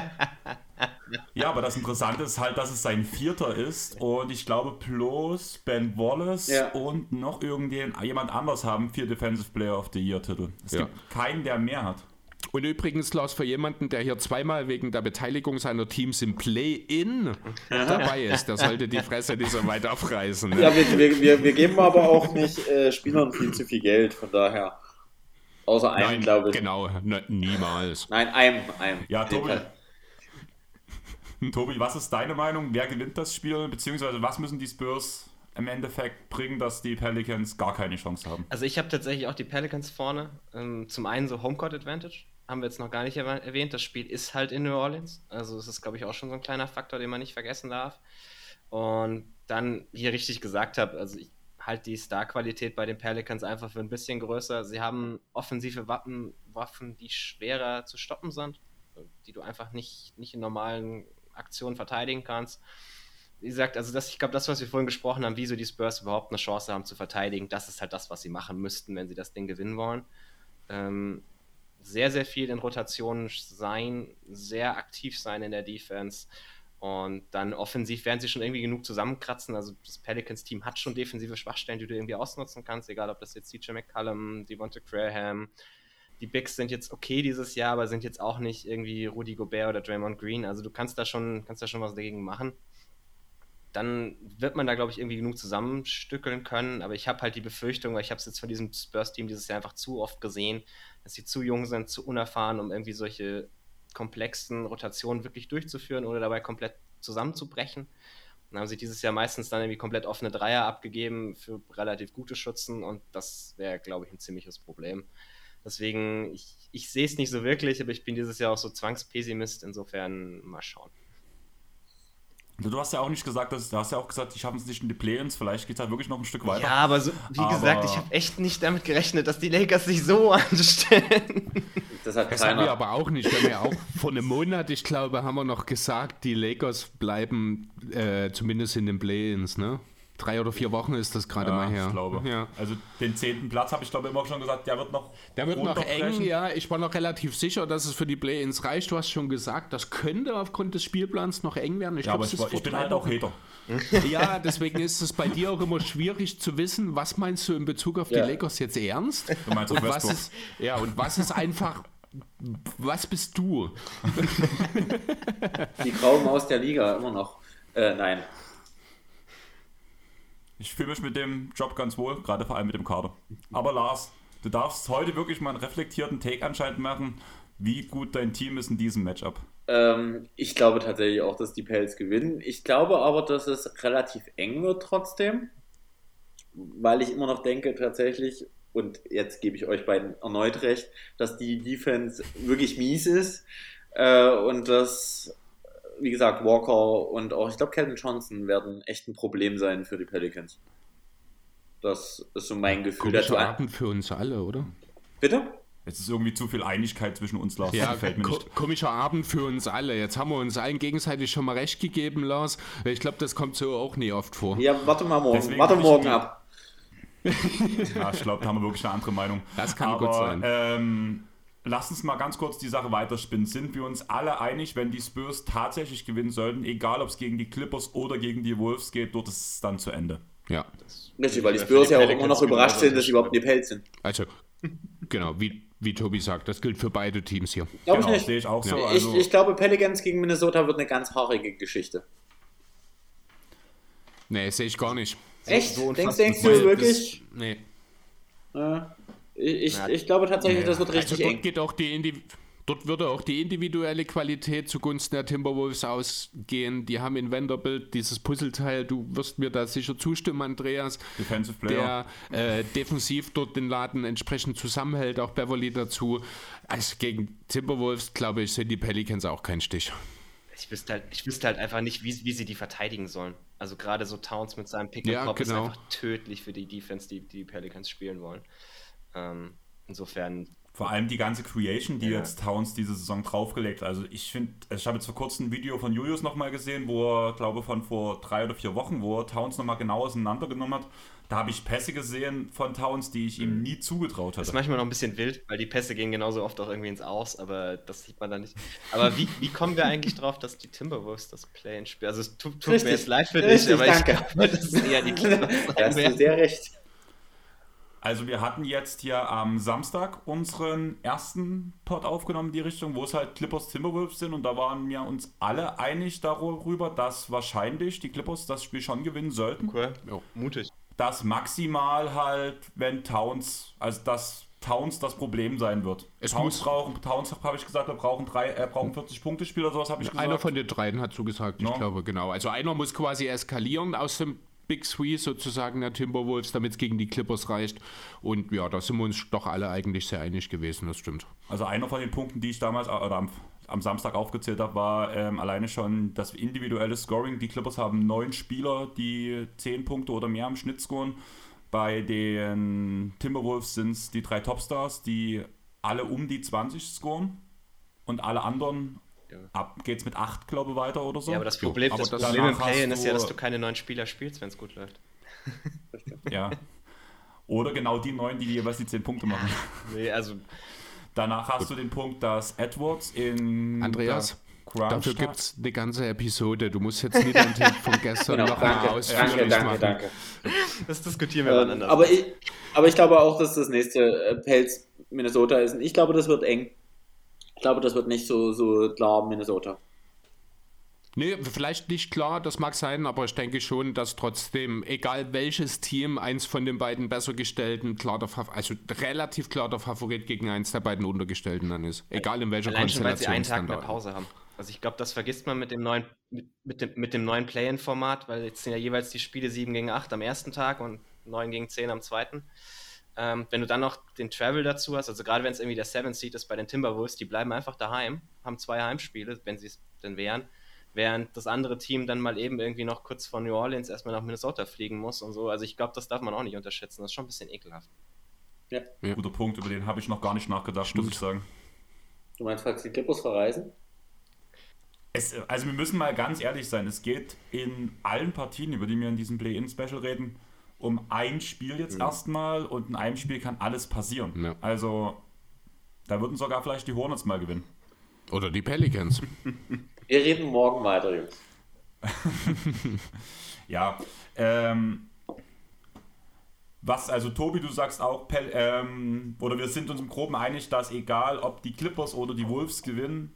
Ja, aber das Interessante ist halt, dass es sein vierter ist und ich glaube, plus Ben Wallace Ja. und noch irgendjemand jemand anders haben vier Defensive Player of the Year Titel. Es Ja. gibt keinen, der mehr hat. Und übrigens, Lars, für jemanden, der hier zweimal wegen der Beteiligung seiner Teams im Play-In dabei ist, der sollte die Fresse nicht so weit aufreißen. Ne? Ja, wir, wir, wir, wir geben aber auch nicht äh, Spielern viel zu viel Geld, von daher. Außer einem, Nein, glaube ich. genau, ne, niemals. Nein, einem, einem. Ja, Tobi. Tobi, was ist deine Meinung? Wer gewinnt das Spiel? Beziehungsweise was müssen die Spurs im Endeffekt bringen, dass die Pelicans gar keine Chance haben? Also ich habe tatsächlich auch die Pelicans vorne. Ähm, zum einen so Homecourt Advantage. Haben wir jetzt noch gar nicht erwäh- erwähnt. Das Spiel ist halt in New Orleans. Also es ist, glaube ich, auch schon so ein kleiner Faktor, den man nicht vergessen darf. Und dann, wie ihr richtig gesagt habt, also ich halte die Star-Qualität bei den Pelicans einfach für ein bisschen größer. Sie haben offensive Waffen, Waffen, die schwerer zu stoppen sind, die du einfach nicht, nicht in normalen Aktionen verteidigen kannst. Wie gesagt, also das, ich glaube, das, was wir vorhin gesprochen haben, wieso die Spurs überhaupt eine Chance haben zu verteidigen, das ist halt das, was sie machen müssten, wenn sie das Ding gewinnen wollen. Ähm, sehr, sehr viel in Rotationen sein, sehr aktiv sein in der Defense. Und dann offensiv werden sie schon irgendwie genug zusammenkratzen. Also das Pelicans-Team hat schon defensive Schwachstellen, die du irgendwie ausnutzen kannst, egal ob das jetzt CJ McCallum, Devonta Graham, die Bigs sind jetzt okay dieses Jahr, aber sind jetzt auch nicht irgendwie Rudy Gobert oder Draymond Green. Also du kannst da schon, kannst da schon was dagegen machen. Dann wird man da, glaube ich, irgendwie genug zusammenstückeln können. Aber ich habe halt die Befürchtung, weil ich habe es jetzt von diesem Spurs-Team dieses Jahr einfach zu oft gesehen, dass sie zu jung sind, zu unerfahren, um irgendwie solche komplexen Rotationen wirklich durchzuführen oder dabei komplett zusammenzubrechen. Und haben sie dieses Jahr meistens dann irgendwie komplett offene Dreier abgegeben für relativ gute Schützen und das wäre, glaube ich, ein ziemliches Problem. Deswegen, ich, ich sehe es nicht so wirklich, aber ich bin dieses Jahr auch so Zwangspessimist, insofern mal schauen. Du hast ja auch nicht gesagt, dass, du hast ja auch gesagt, die schaffen es nicht in die Play-ins, vielleicht geht es halt wirklich noch ein Stück weiter. Ja, aber so, wie aber gesagt, ich habe echt nicht damit gerechnet, dass die Lakers sich so anstellen. Das hat das haben wir aber auch nicht. Wir haben ja auch vor einem Monat, ich glaube, haben wir noch gesagt, die Lakers bleiben äh, zumindest in den Play-ins, ne? Drei oder vier Wochen ist das gerade ja, mal her. Ich glaube. Ja. Also den zehnten Platz habe ich glaube immer schon gesagt, der wird noch. Der wird noch eng, ja. Ich war noch relativ sicher, dass es für die Play-ins reicht. Du hast schon gesagt, das könnte aufgrund des Spielplans noch eng werden. Ich, ja, glaub, aber ich, war, ich bin halt auch Hater. ja, deswegen ist es bei dir auch immer schwierig zu wissen, was meinst du in Bezug auf ja. die Lakers jetzt ernst? Du meinst und was ist, Ja, und was ist einfach was bist du? Die graue Maus der Liga, immer noch. Äh, nein. Ich fühle mich mit dem Job ganz wohl, gerade vor allem mit dem Kader. Aber Lars, du darfst heute wirklich mal einen reflektierten Take anscheinend machen, wie gut dein Team ist in diesem Matchup. Ähm, ich glaube tatsächlich auch, dass die Pelz gewinnen. Ich glaube aber, dass es relativ eng wird trotzdem, weil ich immer noch denke tatsächlich, und jetzt gebe ich euch beiden erneut recht, dass die Defense wirklich mies ist äh, und dass wie gesagt, Walker und auch, ich glaube, Calvin Johnson werden echt ein Problem sein für die Pelicans. Das ist so mein Gefühl. Komischer Abend für uns alle, oder? Bitte? Es ist irgendwie zu viel Einigkeit zwischen uns, Lars. Ja, gefällt mir nicht. komischer Abend für uns alle. Jetzt haben wir uns allen gegenseitig schon mal recht gegeben, Lars. Ich glaube, das kommt so auch nie oft vor. Ja, warte mal morgen. Deswegen warte morgen ab. ja, ich glaube, da haben wir wirklich eine andere Meinung. Das kann Aber, gut sein. Ähm, lass uns mal ganz kurz die Sache weiterspinnen. Sind wir uns alle einig, wenn die Spurs tatsächlich gewinnen sollten, egal ob es gegen die Clippers oder gegen die Wolves geht, dort ist es dann zu Ende? Ja. Richtig, weil die Spurs ja auch immer noch überrascht sind, dass sie überhaupt in die Pelz sind. Also, genau, wie, wie Tobi sagt, das gilt für beide Teams hier. Glaube genau, ich nicht. Sehe ich auch so. Also ich, ich glaube, Pelicans gegen Minnesota wird eine ganz haarige Geschichte. Nee, sehe ich gar nicht. Echt? So denkst, denkst du wirklich? Das, nee. Ja. Ich, ja. ich glaube tatsächlich, das wird richtig also eng. Geht auch die Dort würde auch die individuelle Qualität zugunsten der Timberwolves ausgehen. Die haben in Vanderbilt dieses Puzzleteil, du wirst mir da sicher zustimmen, Andreas, Defensive Player. der äh, defensiv dort den Laden entsprechend zusammenhält, auch Beverly dazu. Also gegen Timberwolves, glaube ich, sind die Pelicans auch kein Stich. Ich wüsste halt, ich wüsste halt einfach nicht, wie, wie sie die verteidigen sollen. Also gerade so Towns mit seinem Pick-and-Pop ja, genau. ist einfach tödlich für die Defense, die die Pelicans spielen wollen. Ähm, insofern. Vor allem die ganze Creation, die ja. jetzt Towns diese Saison draufgelegt. Also ich finde, ich habe jetzt vor kurzem ein Video von Julius nochmal gesehen, wo er, glaube von vor drei oder vier Wochen, wo er Towns nochmal genau auseinandergenommen hat. Da habe ich Pässe gesehen von Towns, die ich ihm mhm. nie zugetraut hatte. Das ist manchmal noch ein bisschen wild, weil die Pässe gehen genauso oft auch irgendwie ins Aus, aber das sieht man dann nicht. Aber wie, wie kommen wir eigentlich drauf, dass die Timberwolves das Play spielen? Also es tut, tut mir jetzt leid für dich, aber danke. ich glaube, das ist eher die Clippers. Da hast du sehr recht. Also wir hatten jetzt hier am Samstag unseren ersten Pod aufgenommen in die Richtung, wo es halt Clippers Timberwolves sind und da waren wir uns alle einig darüber, dass wahrscheinlich die Clippers das Spiel schon gewinnen sollten. Okay, ja, mutig. Dass maximal halt, wenn Towns, also dass Towns das Problem sein wird. Es Towns muss brauchen, Towns habe ich gesagt, wir brauchen drei, äh, brauchen 40 Punkte Spiel oder sowas habe ich gesagt. Einer von den dreien hat so gesagt, ich glaube genau. Also einer muss quasi eskalieren aus dem Big Three sozusagen der Timberwolves, damit es gegen die Clippers reicht. Und ja, da sind wir uns doch alle eigentlich sehr einig gewesen, das stimmt. Also einer von den Punkten, die ich damals oder am, am Samstag aufgezählt habe, war ähm, alleine schon das individuelle Scoring. Die Clippers haben neun Spieler, die zehn Punkte oder mehr im Schnitt scoren. Bei den Timberwolves sind es die drei Topstars, die alle um die 20 scoren und alle anderen ja. Ab geht's mit 8, glaube ich, weiter oder so. Ja, aber das Problem, aber das Problem im play ist ja, dass du keine neuen Spieler spielst, wenn es gut läuft. ja. Oder genau die neun, die jeweils die 10 Punkte machen. Nee, also. Danach hast gut. du den Punkt, dass Edwards in. Andreas. Dafür gibt es eine ganze Episode. Du musst jetzt nicht den Tipp von gestern genau, noch danke, mal ausführlich danke, machen. Danke, Das diskutieren wir ähm, anders. Aber ich, aber ich glaube auch, dass das nächste äh, Pelz Minnesota ist. Und ich glaube, das wird eng. Ich glaube, das wird nicht so, so klar Minnesota. Nee, vielleicht nicht klar, das mag sein, aber ich denke schon, dass trotzdem, egal welches Team, eins von den beiden besser gestellten, klar der also relativ klar der Favorit gegen eins der beiden untergestellten dann ist. Egal in welcher Allein schon, weil sie einen Konstellation. Tag mehr Pause haben. Also ich glaube, das vergisst man mit dem neuen, mit, mit dem, mit dem neuen Play-In-Format, weil jetzt sind ja jeweils die Spiele 7 gegen 8 am ersten Tag und 9 gegen 10 am zweiten. Ähm, wenn du dann noch den Travel dazu hast, also gerade wenn es irgendwie der Seven Seed ist bei den Timberwolves, die bleiben einfach daheim, haben zwei Heimspiele, wenn sie es denn wären, während das andere Team dann mal eben irgendwie noch kurz von New Orleans erstmal nach Minnesota fliegen muss und so. Also ich glaube, das darf man auch nicht unterschätzen. Das ist schon ein bisschen ekelhaft. Ja. Ja. Guter Punkt, über den habe ich noch gar nicht nachgedacht, muss ich sagen. Du meinst, falls die Clippers verreisen? Es, also wir müssen mal ganz ehrlich sein, es geht in allen Partien, über die wir in diesem Play-In-Special reden, um ein Spiel jetzt erstmal und in einem Spiel kann alles passieren. Ja. Also da würden sogar vielleicht die Hornets mal gewinnen. Oder die Pelicans. Wir reden morgen weiter, Jungs. Ja, ähm, was, also Tobi, du sagst auch, Pel, ähm, oder wir sind uns im Groben einig, dass egal ob die Clippers oder die Wolves gewinnen,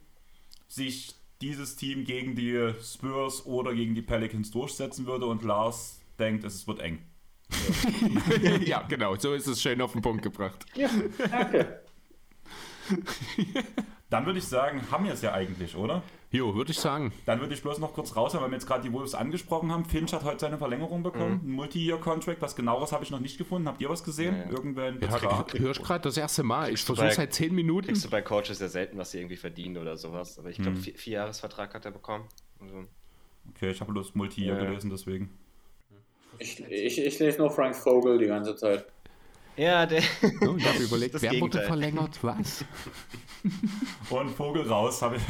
sich dieses Team gegen die Spurs oder gegen die Pelicans durchsetzen würde und Lars denkt, es wird eng. ja, genau, so ist es schön auf den Punkt gebracht. Ja, danke. Dann würde ich sagen, haben wir es ja eigentlich, oder? Jo, würde ich sagen. Dann würde ich bloß noch kurz raushauen, weil wir jetzt gerade die Wolves angesprochen haben. Finch hat heute seine Verlängerung bekommen, ein Multi-Year-Contract. Was genaueres habe ich noch nicht gefunden. Habt ihr was gesehen? Ja, ja. Betrag? ich höre gerade das erste Mal. Ich versuche seit zehn Minuten. Kriegst du bei Coaches ja selten, was sie irgendwie verdienen oder sowas. Aber ich glaube, Hm. vier, vier Jahresvertrag hat er bekommen. Also, Okay, ich habe bloß Multi-Year Ja, ja. gelesen, deswegen. Ich, ich, ich lese nur Frank Vogel die ganze Zeit. ja, der. Oh, ich habe überlegt, wer wurde verlängert? Was? Und Vogel raus, habe ich.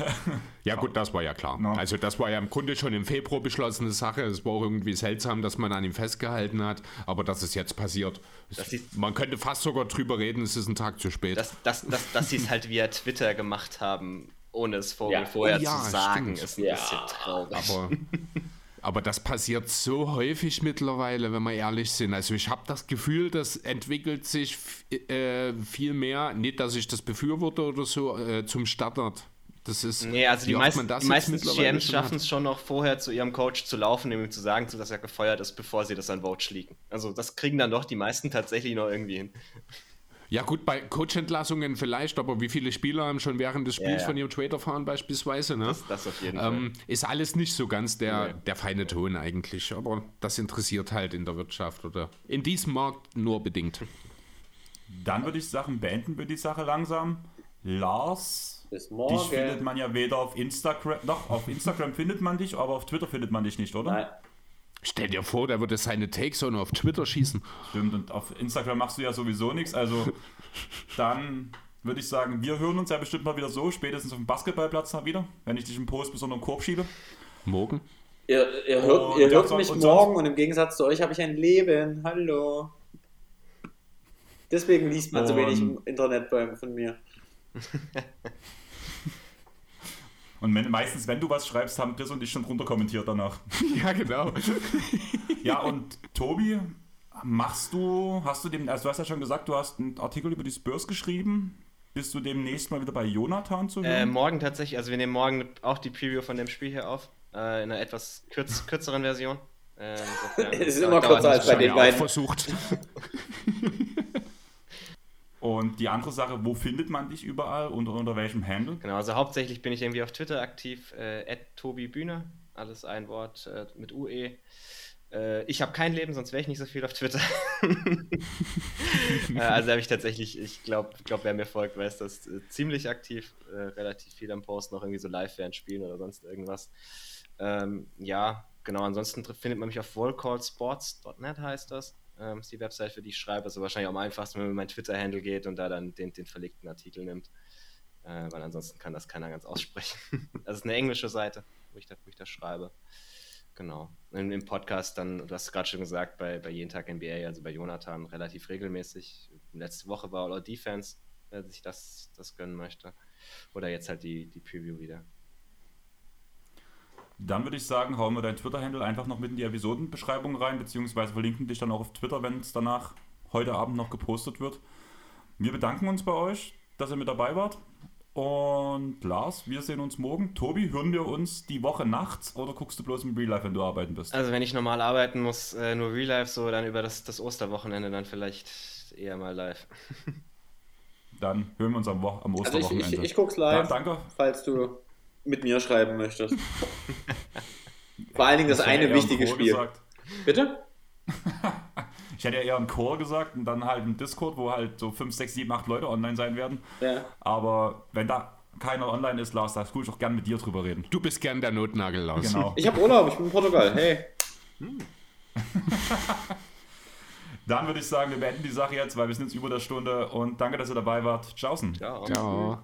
Ja, gut, das war ja klar. No. Also, das war ja im Grunde schon im Februar beschlossene Sache. Es war auch irgendwie seltsam, dass man an ihm festgehalten hat. Aber dass es jetzt passiert, es- Das ist- man könnte fast sogar drüber reden, es ist ein Tag zu spät. dass, dass, dass, dass sie es halt via Twitter gemacht haben, ohne es Vogel Ja. vorher Oh ja, zu sagen, stimmt. ist ein Ja. bisschen traurig. aber, aber das passiert so häufig mittlerweile, wenn wir ehrlich sind. Also ich habe das Gefühl, das entwickelt sich äh, viel mehr, nicht, dass ich das befürworte oder so, äh, zum Standard. Das ist, Nee, also die das die meisten GMs schaffen es schon noch vorher zu ihrem Coach zu laufen, ihm zu sagen, dass er gefeuert ist, bevor sie das an Vote schlägen. Also das kriegen dann doch die meisten tatsächlich noch irgendwie hin. Ja gut, bei Coachentlassungen vielleicht, aber wie viele Spieler haben schon während des Spiels ja. von ihrem Trade erfahren beispielsweise, ne? Das, das auf jeden Fall. Ähm, ist alles nicht so ganz der, Nee. der feine Ton eigentlich, aber das interessiert halt in der Wirtschaft oder in diesem Markt nur bedingt. Dann würde ich sagen, beenden wir die Sache langsam. Lars, Bis dich findet man ja weder auf Instagram, doch, auf Instagram findet man dich, aber auf Twitter findet man dich nicht, oder? Nein. Stell dir vor, der würde seine Takes auch nur auf Twitter schießen. Stimmt, und auf Instagram machst du ja sowieso nichts, also dann würde ich sagen, wir hören uns ja bestimmt mal wieder so, spätestens auf dem Basketballplatz mal wieder, wenn ich dich im Post bis unter den Korb schiebe. Morgen? Ihr, ihr hört, Und ihr hört mich und morgen und im Gegensatz zu euch habe ich ein Leben. Hallo. Deswegen liest man so wenig im Und- Internet bei, von mir. Und wenn, meistens, wenn du was schreibst, haben Chris und ich schon drunter kommentiert danach. Ja, genau. Ja, und Tobi, machst du, hast du dem, also du hast ja schon gesagt, du hast einen Artikel über die Spurs geschrieben. Bist du demnächst mal wieder bei Jonathan zu Äh, hören? morgen tatsächlich, also wir nehmen morgen auch die Preview von dem Spiel hier auf, äh, in einer etwas kürz, kürzeren Version. Äh, insofern- Es ist immer kürzer als bei den ich auch beiden. versucht. und die andere Sache, wo findet man dich überall und unter welchem Handle? Genau, also hauptsächlich bin ich irgendwie auf Twitter aktiv, äh, Tobi Bühne, alles ein Wort äh, mit UE. Äh, ich habe kein Leben, sonst wäre ich nicht so viel auf Twitter. äh, also habe ich tatsächlich, ich glaube, glaub, wer mir folgt, weiß das, äh, ziemlich aktiv, äh, relativ viel am Post, noch irgendwie so live während Spielen oder sonst irgendwas. Ähm, ja, genau, ansonsten findet man mich auf wallcallsports.net heißt das. Ähm, ist die Website, für die ich schreibe. Also wahrscheinlich am einfachsten, wenn man mein Twitter-Handle geht und da dann den, den verlegten Artikel nimmt äh, weil ansonsten kann das keiner ganz aussprechen. Das ist eine englische Seite, wo ich da, wo ich da schreibe. Genau. Im, Im Podcast dann, du hast gerade schon gesagt, bei, bei jeden Tag NBA, also bei Jonathan, relativ regelmäßig. Letzte Woche war All Defense, wer sich das, das gönnen möchte. Oder jetzt halt die, die Preview wieder. Dann würde ich sagen, hauen wir dein Twitter-Handle einfach noch mit in die Episodenbeschreibung rein, beziehungsweise verlinken dich dann auch auf Twitter, wenn es danach heute Abend noch gepostet wird. Wir bedanken uns bei euch, dass ihr mit dabei wart. Und Lars, wir sehen uns morgen. Tobi, hören wir uns die Woche nachts oder guckst du bloß im Real Life, wenn du arbeiten bist? Also wenn ich normal arbeiten muss, äh, nur Real Life, so dann über das, das Osterwochenende dann vielleicht eher mal live. Dann hören wir uns am, Wo am Also ich, Osterwochenende. ich, ich guck's live, Dann danke. falls du mit mir schreiben möchtest. Vor allen Dingen das hätte eine wichtige Spiel. Gesagt. Bitte? Ich hätte ja eher einen Chor gesagt und dann halt einen Discord, wo halt so 5, 6, 7, 8 Leute online sein werden. Ja. Aber wenn da keiner online ist, Lars, da tue ich auch gern mit dir drüber reden. Du bist gern der Notnagel, Lars. Genau. Ich habe Urlaub, ich bin in Portugal. Hey. Dann würde ich sagen, wir beenden die Sache jetzt, weil wir sind jetzt über der Stunde und danke, dass ihr dabei wart. Tschaußen. Ciao. Ciao.